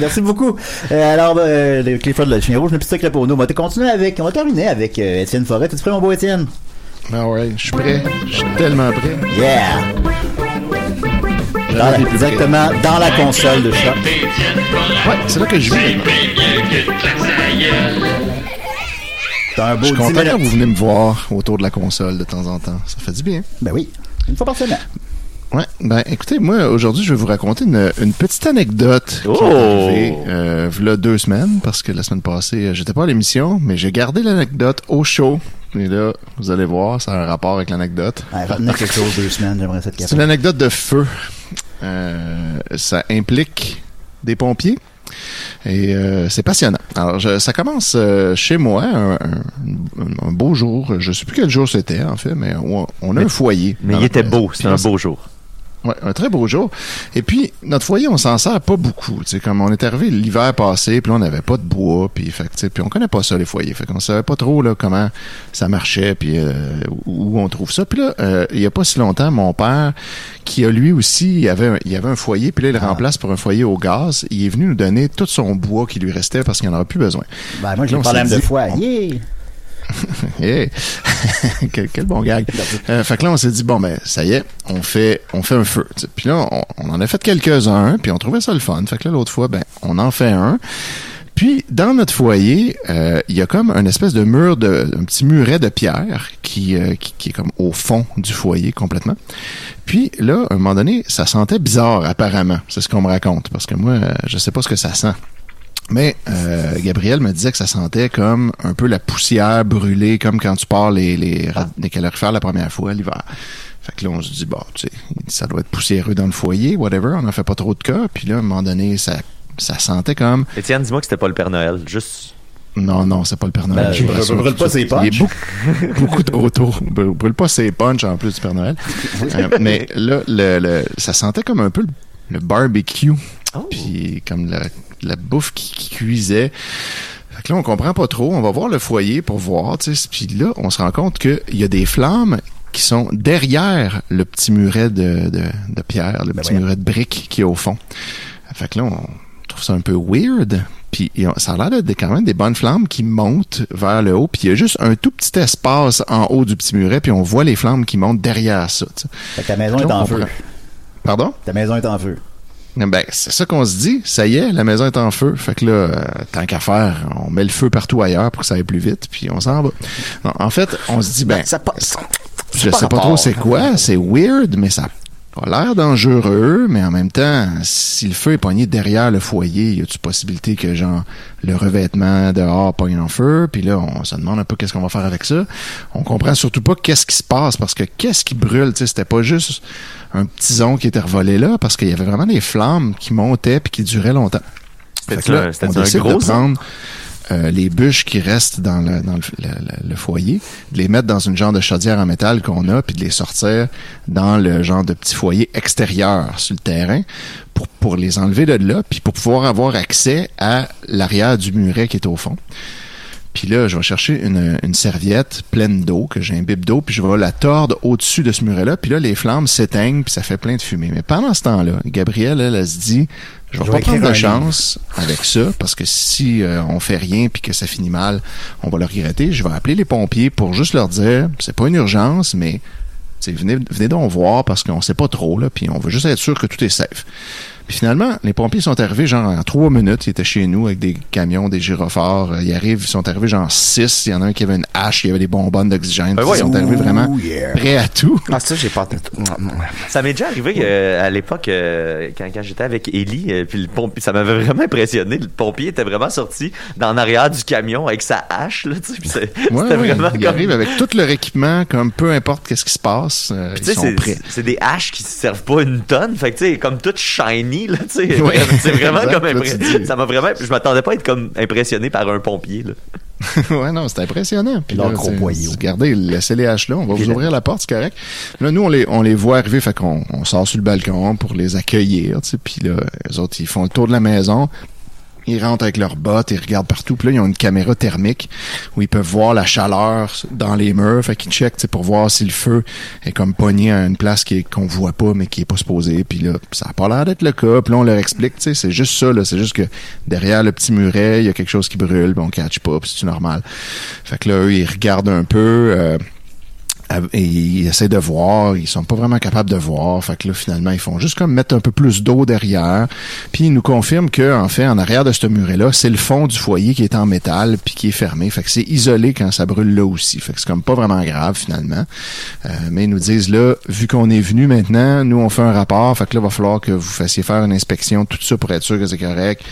Merci beaucoup. Euh, alors, euh, le Clifford le chien rouge, le petit secret pour nous. On va continuer avec, on va terminer avec euh, Étienne Forêt. Es-tu prêt, mon beau Étienne? Ah ouais, je suis prêt. Je suis tellement prêt. Yeah! Dans la- exactement dans la console de choc. Ouais, c'est là que je vis. T'as un beau Je suis 10 content quand vous venez me voir autour de la console de temps en temps. Ça fait du bien. Ben oui, une fois par semaine. Ouais, ben écoutez, moi aujourd'hui je vais vous raconter une, une petite anecdote qui Oh! est arrivée euh, v'là deux semaines parce que la semaine passée euh, j'étais pas à l'émission, mais j'ai gardé l'anecdote au show. Et là, vous allez voir, ça a un rapport avec l'anecdote. Ouais, retenez quelque chose deux semaines, j'aimerais cette C'est une anecdote de feu. Euh, ça implique des pompiers. Et euh, c'est passionnant. Alors, je- ça commence euh, chez moi, un, un- un beau jour. Je sais plus quel jour c'était, en fait, mais on, on a Mais- un foyer. Mais il était beau, c'était un beau jour. Ouais, un très beau jour. Et puis, notre foyer, on s'en sert pas beaucoup. Comme on est arrivé l'hiver passé, puis là, on n'avait pas de bois, puis fait puis on connaît pas ça, les foyers. Fait qu'on savait pas trop, là, comment ça marchait, puis euh, où on trouve ça. Puis là, euh, il y a pas si longtemps, mon père, qui a lui aussi, il avait un, il avait un foyer, puis là, il le remplace pour un foyer au gaz. Il est venu nous donner tout son bois qui lui restait parce qu'il en aura plus besoin. Ben, moi, j'ai un problème de on- Yeah! Hey. quel, bon gag. Euh, fait que là, on s'est dit, bon, ben, ça y est, on fait, on fait un feu. Puis là, on, en a fait quelques-uns, puis on trouvait ça le fun. Fait que là, l'autre fois, ben, on en fait un. Puis, dans notre foyer, euh, il y a comme une espèce de mur, de, un petit muret de pierre qui, euh, qui, qui est comme au fond du foyer complètement. Puis là, à un moment donné, ça sentait bizarre apparemment. C'est ce qu'on me raconte, parce que moi, euh, je sais pas ce que ça sent. Mais euh, Gabriel me disait que ça sentait comme un peu la poussière brûlée, comme quand tu pars les, les, ra- les calorifères la première fois l'hiver. Fait que là, on se dit, bon, tu sais, ça doit être poussiéreux dans le foyer, whatever. On n'en fait pas trop de cas. Puis là, à un moment donné, ça, ça sentait comme... Étienne, dis-moi que c'était pas le Père Noël. Juste. Non, non, c'est pas le Père Noël. Ben, je brûle- pas ses Il est punchs. beaucoup, beaucoup trop tôt. Brûle brûle pas ses punchs en plus du Père Noël. Euh, mais là, le, le- ça sentait comme un peu le, le barbecue. Puis comme la, la bouffe qui, qui cuisait. Fait que là, on comprend pas trop. On va voir le foyer pour voir. Puis là, on se rend compte qu'il y a des flammes qui sont derrière le petit muret de, de, de pierre, le petit voyons. muret de briques qui est au fond. Fait que là, on trouve ça un peu weird. Puis ça a l'air d'être quand même des bonnes flammes qui montent vers le haut. Puis il y a juste un tout petit espace en haut du petit muret. Puis on voit les flammes qui montent derrière ça. Fait que ta maison est en feu. Pardon? Ta maison est en feu. Ben, c'est ça qu'on se dit. Ça y est, la maison est en feu. Fait que là, euh, tant qu'à faire, on met le feu partout ailleurs pour que ça aille plus vite, puis on s'en va. Non, en fait, on se dit, ben, ça passe. je pas sais pas trop c'est quoi, c'est weird, mais ça a l'air dangereux, mais en même temps, si le feu est pogné derrière le foyer, y a-tu possibilité que, genre, le revêtement dehors pogne en feu, puis là, on se demande un peu qu'est-ce qu'on va faire avec ça. On comprend surtout pas qu'est-ce qui se passe, parce que qu'est-ce qui brûle, tu sais, c'était pas juste un tison qui était revolé là, parce qu'il y avait vraiment des flammes qui montaient puis qui duraient longtemps. C'était là, un, on un décide gros. de ça? Euh, les bûches qui restent dans le, foyer, de les mettre dans une genre de chaudière en métal qu'on a, puis de les sortir dans le genre de petit foyer extérieur sur le terrain pour, pour les enlever de là, puis pour pouvoir avoir accès à l'arrière du muret qui est au fond. Puis là, je vais chercher une, une serviette pleine d'eau, que j'ai un d'eau, puis je vais la tordre au-dessus de ce muret-là. Puis là, les flammes s'éteignent, puis ça fait plein de fumée. Mais pendant ce temps-là, Gabrielle, elle, elle se dit, je vais Je pas vais prendre de chance avec ça, parce que si euh, on fait rien puis que ça finit mal, on va le regretter. Je vais appeler les pompiers pour juste leur dire, c'est pas une urgence, mais venez, venez donc voir parce qu'on sait pas trop, là, puis on veut juste être sûr que tout est safe. Puis finalement, les pompiers sont arrivés genre en trois minutes. Ils étaient chez nous avec des camions, des gyrophares. Euh, Ils arrivent, ils sont arrivés genre six. Il y en a un qui avait une hache, il y avait des bonbonnes d'oxygène. Ben Ils sont arrivés vraiment yeah. prêts à tout. Ah, ça, j'ai pas. Ça m'est déjà arrivé euh, à l'époque, euh, quand, quand j'étais avec Ellie, euh, puis le pompier, ça m'avait vraiment impressionné. Le pompier était vraiment sorti dans l'arrière du camion avec sa hache, là, tu sais, puis c'est- Ouais, c'était ouais, vraiment ils comme... arrivent avec tout leur équipement, comme peu importe qu'est-ce qui se passe, euh, Puis ils tu sais, sont c'est- prêts. c'est des haches qui servent pas une tonne. Fait que tu sais, comme tout shiny, là, tu sais. Ouais. C'est vraiment Exact, comme impré-. Ça m'a vraiment. Je m'attendais pas à être comme impressionné par un pompier, là. ouais, non, c'est impressionnant. Puis là, gros. Regardez, laissez les haches là, on va vous ouvrir la porte, c'est correct. Là, nous, on les, on les voit arriver, fait qu'on on sort sur le balcon pour les accueillir, tu sais. Puis là, les autres, ils font le tour de la maison. Ils rentrent avec leurs bottes, ils regardent partout. Puis là, ils ont une caméra thermique où ils peuvent voir la chaleur dans les murs. Fait qu'ils checkent pour voir si le feu est comme pogné à une place qui qu'on voit pas, mais qui est pas supposé. Puis là, ça a pas l'air d'être le cas. Puis là, on leur explique, tu sais, c'est juste ça. C'est juste que derrière le petit muret, il y a quelque chose qui brûle. Puis on catch pas, puis c'est normal. Fait que là, eux, ils regardent un peu. euh, et ils essaient de voir, ils sont pas vraiment capables de voir. Fait que là, finalement, ils font juste comme mettre un peu plus d'eau derrière. Puis ils nous confirment que, en fait, en arrière de ce muret-là, c'est le fond du foyer qui est en métal puis qui est fermé. Fait que c'est isolé quand ça brûle là aussi. Fait que c'est comme pas vraiment grave, finalement. Euh, mais ils nous disent là, vu qu'on est venu maintenant, nous, on fait un rapport. Fait que là, va falloir que vous fassiez faire une inspection, tout ça pour être sûr que c'est correct.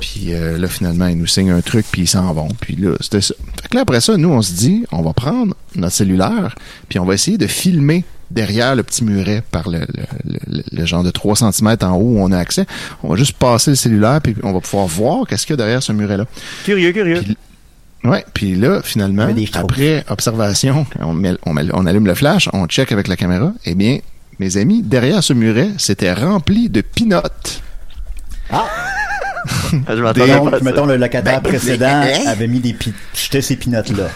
Puis euh, là, finalement, ils nous signent un truc, puis ils s'en vont. Puis là, c'était ça. Fait que là, après ça, nous, on se dit, on va prendre notre cellulaire, puis on va essayer de filmer derrière le petit muret par le, le, le- le genre de 3 cm en haut où on a accès. On va juste passer le cellulaire, puis on va pouvoir voir qu'est-ce qu'il y a derrière ce muret-là. Curieux, curieux. Ouais, puis là, finalement, après observation, on, met, on, met- on allume le flash, on check avec la caméra. Eh bien, mes amis, derrière ce muret, c'était rempli de pinottes. Ah! je m'attendais mettons, le locataire Ben, précédent avait mis des jeté ces pinottes-là.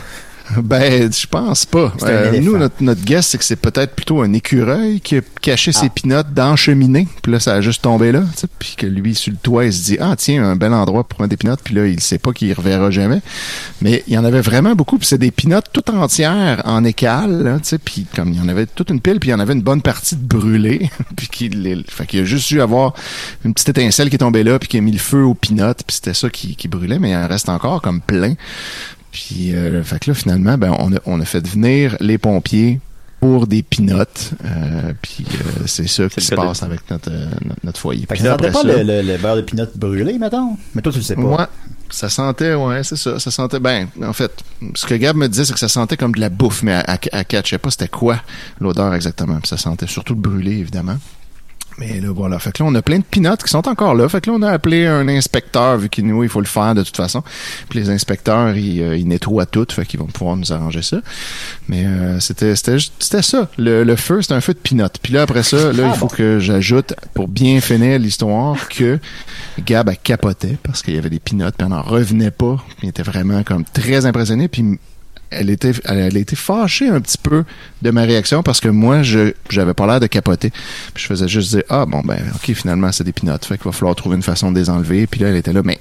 Ben, je pense pas. Euh, nous, notre, notre guess, c'est que c'est peut-être plutôt un écureuil qui a caché Ah. ses pinottes dans la cheminée. Puis là, ça a juste tombé là. Puis que lui, sur le toit, il se dit, ah, tiens, un bel endroit pour mettre des pinottes. Puis là, il sait pas qu'il reverra jamais. Mais il y en avait vraiment beaucoup. Puis c'est des pinottes tout entières en écale. Là, tu sais, puis comme il y en avait toute une pile, puis il y en avait une bonne partie de brûlée. puis qu'il qu'il a juste dû avoir une petite étincelle qui est tombée là, puis qui a mis le feu aux pinottes. Puis c'était ça qui, qui brûlait. Mais il en reste encore comme plein. Puis, euh, fait que là, finalement, ben, on a, on a fait venir les pompiers pour des pinottes. Euh, puis, euh, c'est ça qui se de- passe avec notre, euh, notre, notre foyer. Fait que ça sentait pas le, le- le beurre de pinot brûlé, mettons? Mais toi, tu le sais pas. Ouais, ça sentait, ouais, c'est ça. Ça sentait, ben, en fait, ce que Gab me disait, c'est que ça sentait comme de la bouffe, mais à, à, à catchait pas c'était quoi l'odeur exactement. Puis ça sentait surtout le brûlé, évidemment. Mais là, voilà. Fait que là, on a plein de pinottes qui sont encore là. Fait que là, on a appelé un inspecteur, vu qu'il nous, il faut le faire de toute façon. Puis les inspecteurs, ils, euh, ils nettoient tout. Fait qu'ils vont pouvoir nous arranger ça. Mais euh, c'était c'était ça. Le, le feu, c'était un feu de pinottes. Puis là, après ça, là, il faut que j'ajoute, pour bien finir l'histoire, que Gab a capoté parce qu'il y avait des pinottes, puis elle n'en revenait pas. Il était vraiment comme très impressionné. Puis elle était, elle, elle été fâchée un petit peu de ma réaction parce que moi, je j'avais pas l'air de capoter. Puis je faisais juste dire ah bon ben ok finalement c'est des pinottes, fait qu'il va falloir trouver une façon de les enlever. Puis là elle était là mais.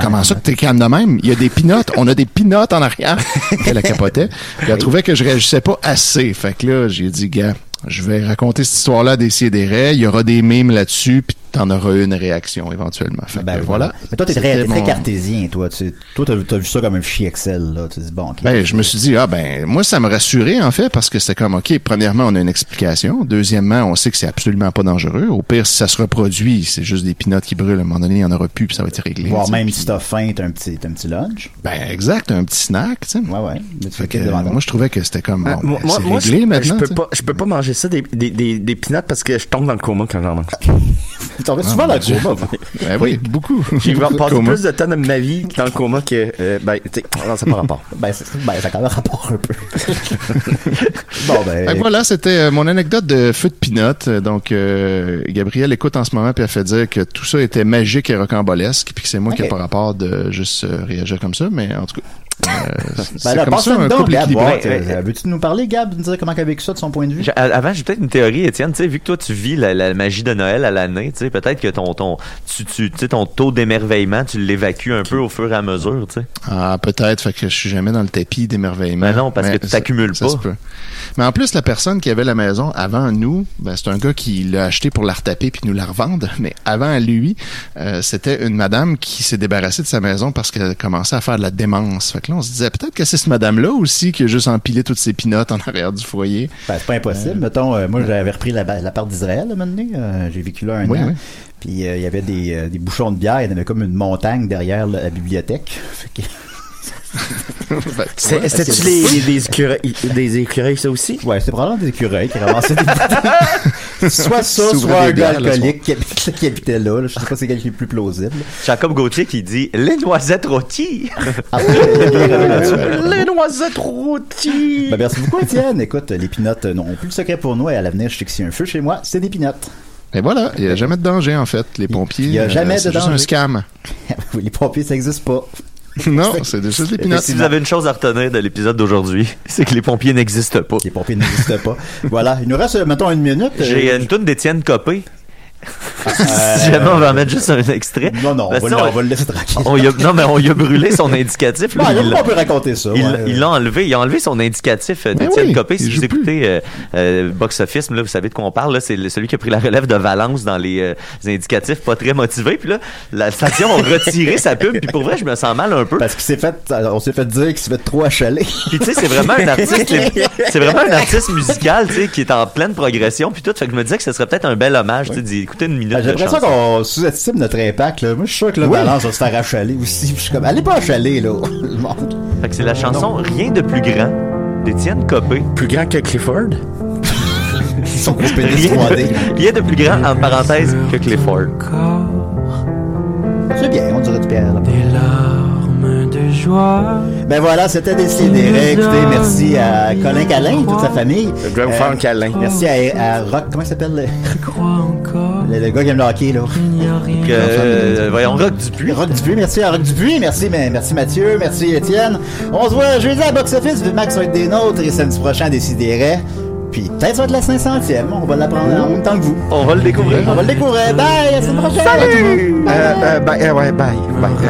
Comment ça que t'es calme de même? Il y a des pinottes. On a des pinottes en arrière. Elle a capoté. Elle trouvait que je réagissais pas assez. Fait que là, j'ai dit, gars, je vais raconter cette histoire-là des des raies. Il y aura des mimes là-dessus, puis t'en auras une réaction éventuellement. Fait que Ben voilà. Mais toi, t'es très, très mon- cartésien, toi. Tu, toi, t'as, t'as vu ça comme un fichier Excel, là. Tu dis, bon, ok. Ben, je me suis dit, ah ben, moi, ça me rassurait, en fait, parce que c'était comme, OK, premièrement, on a une explication. Deuxièmement, on sait que c'est absolument pas dangereux. Au pire, si ça se reproduit, c'est juste des pinottes qui brûlent. À un moment donné, il n'y en aura plus, puis ça va être réglé. Voire même si t'as faim, t'as un petit, un petit lunch. Ben, exact, un petit snack, tu sais. Ouais, ouais. Fait que, euh, moi, je trouvais que c'était comme, bon, moi, ben, moi, c'est moi, réglé je, maintenant. je peux tu sais. pas, je peux pas manger ça des, des, des, des peanuts parce que je tombe dans le coma quand j'en mange. Tu tombes souvent dans le coma. Ben oui, beaucoup. J'ai passé plus de temps de ma vie dans le coma que, euh, ben, tu sais, non, ça n'a pas rapport. Ben, ben, ça a quand même rapport un peu. bon, ben. Voilà, c'était euh, mon anecdote de feu de. Euh, Donc, euh, Gabriel écoute en ce moment puis elle fait dire que tout ça était magique et rocambolesque puis que c'est moi qui n'ai pas rapport de juste réagir comme ça. Mais en tout cas, c'est Ben là, comme ça un couple équilibré. ouais, euh, Veux-tu nous parler, Gab, nous dire comment a vécu ça de son point de vue? Avant, j'ai peut-être une théorie, Étienne. Tu sais, vu que toi, tu vis la, la magie de Noël à l'année, tu sais, peut-être que ton, ton, tu, tu, sais, ton taux d'émerveillement, tu l'évacues un peu au fur et à mesure, tu sais. Ah, peut-être, fait que je suis jamais dans le tapis d'émerveillement. Ben non, parce que tu t'accumules pas. Mais en plus, la personne qui avait la maison avant nous, ben, c'est un gars qui l'a acheté pour la retaper puis nous la revendre. Mais avant lui, euh, c'était une madame qui s'est débarrassée de sa maison parce qu'elle commençait à faire de la démence. Fait que là, on se disait peut-être que c'est cette madame-là aussi qui a juste empilé toutes ses pinottes en arrière du foyer. Ben, c'est pas impossible. Mettons, euh, moi, j'avais repris la, la part d'Israël, à un moment donné. Euh, J'ai vécu là un Oui, an. oui. Puis, euh, il y avait des, euh, des bouchons de bière. Il y en avait comme une montagne derrière la, la bibliothèque. Fait que- Ben, C'est- C'était-tu c'est- les, les- des écureuils, des écureuils, ça aussi? Ouais, c'était probablement des écureuils qui ramassaient des Soit ça, soit un gars alcoolique qui habitait, qui habitait là, là. Je sais pas c'est quel qui est le plus plausible. Jacob Gauthier qui dit les noisettes rôties. Ah. Les noisettes rôties! Ben, merci beaucoup, Étienne. Écoute, les pinottes n'ont plus le secret pour nous et à l'avenir, je sais que s'il y a un feu chez moi, c'est des pinottes. Et voilà, il n'y a jamais de danger en fait. Les pompiers, il y a euh, jamais de c'est juste danger. un scam. Oui, les pompiers, ça existe pas. non, c'est juste des pinottes. si vous avez une chose à retenir de l'épisode d'aujourd'hui, c'est que les pompiers n'existent pas. Les pompiers n'existent pas. Voilà. Il nous reste, euh, mettons, une minute. Euh, J'ai une toune d'Étienne Copé. Euh, si jamais on va en mettre juste un extrait. Non, non, on Ben, va, le- on va le laisser tranquille. on y a- non, mais on y a brûlé son indicatif. lui, Bon, il l'a- on peut raconter ça. Il ouais. l'a enlevé. Il a enlevé son indicatif euh, Mais d'Étienne oui, Copé. Si vous écoutez euh, euh, Box Office, là, vous savez de quoi on parle. là, C'est celui qui a pris la relève de Valence dans les, euh, les indicatifs pas très motivés. Puis là, la station a retiré sa pub. Puis pour vrai, je me sens mal un peu. Parce qu'il s'est fait, euh, on s'est fait dire qu'il s'est fait trop achaler. Puis tu sais, c'est vraiment un artiste, c'est vraiment un artiste musical, tu sais, qui est en pleine progression. Puis tout, fait que je me disais que ce serait peut-être un bel hommage, tu sais, une minute Ben, J'ai chanson. qu'on sous-estime notre impact. Là. Moi, je suis sûr que le Oui. balance va se faire achaler aussi. Puis Je suis comme, allez pas achaler, là. Le monde. Fait que c'est la chanson Rien de plus grand d'Étienne Copé. Plus grand que Clifford? Son gros pénis Rien 3D. de, rien de plus grand, en parenthèse, que Clifford. C'est bien, on dirait du Pierre. là. Des larmes de joie. Ben voilà, c'était Décidéré. Écoutez, merci à Colin Calin et toute sa famille. Le grand frère Calin. Merci à, à Rock, comment il s'appelle? le- Crois encore, Le, le gars qui aime le hockey, là. il n'y a rien. Que, euh, voyons, Rock Dupuis. Rock Dupuis, merci à Rock Dupuis, merci, mais merci Mathieu, merci Étienne. On se voit jeudi à Box Office, vu Max va être des nôtres et samedi prochain à Décidéré. Puis peut-être ça va être la 500e, on va l'apprendre en même temps que vous. On va le découvrir. On va le découvrir. Bye, à la semaine prochaine. Salut! Euh, euh, euh, ouais, bye. bye. Euh,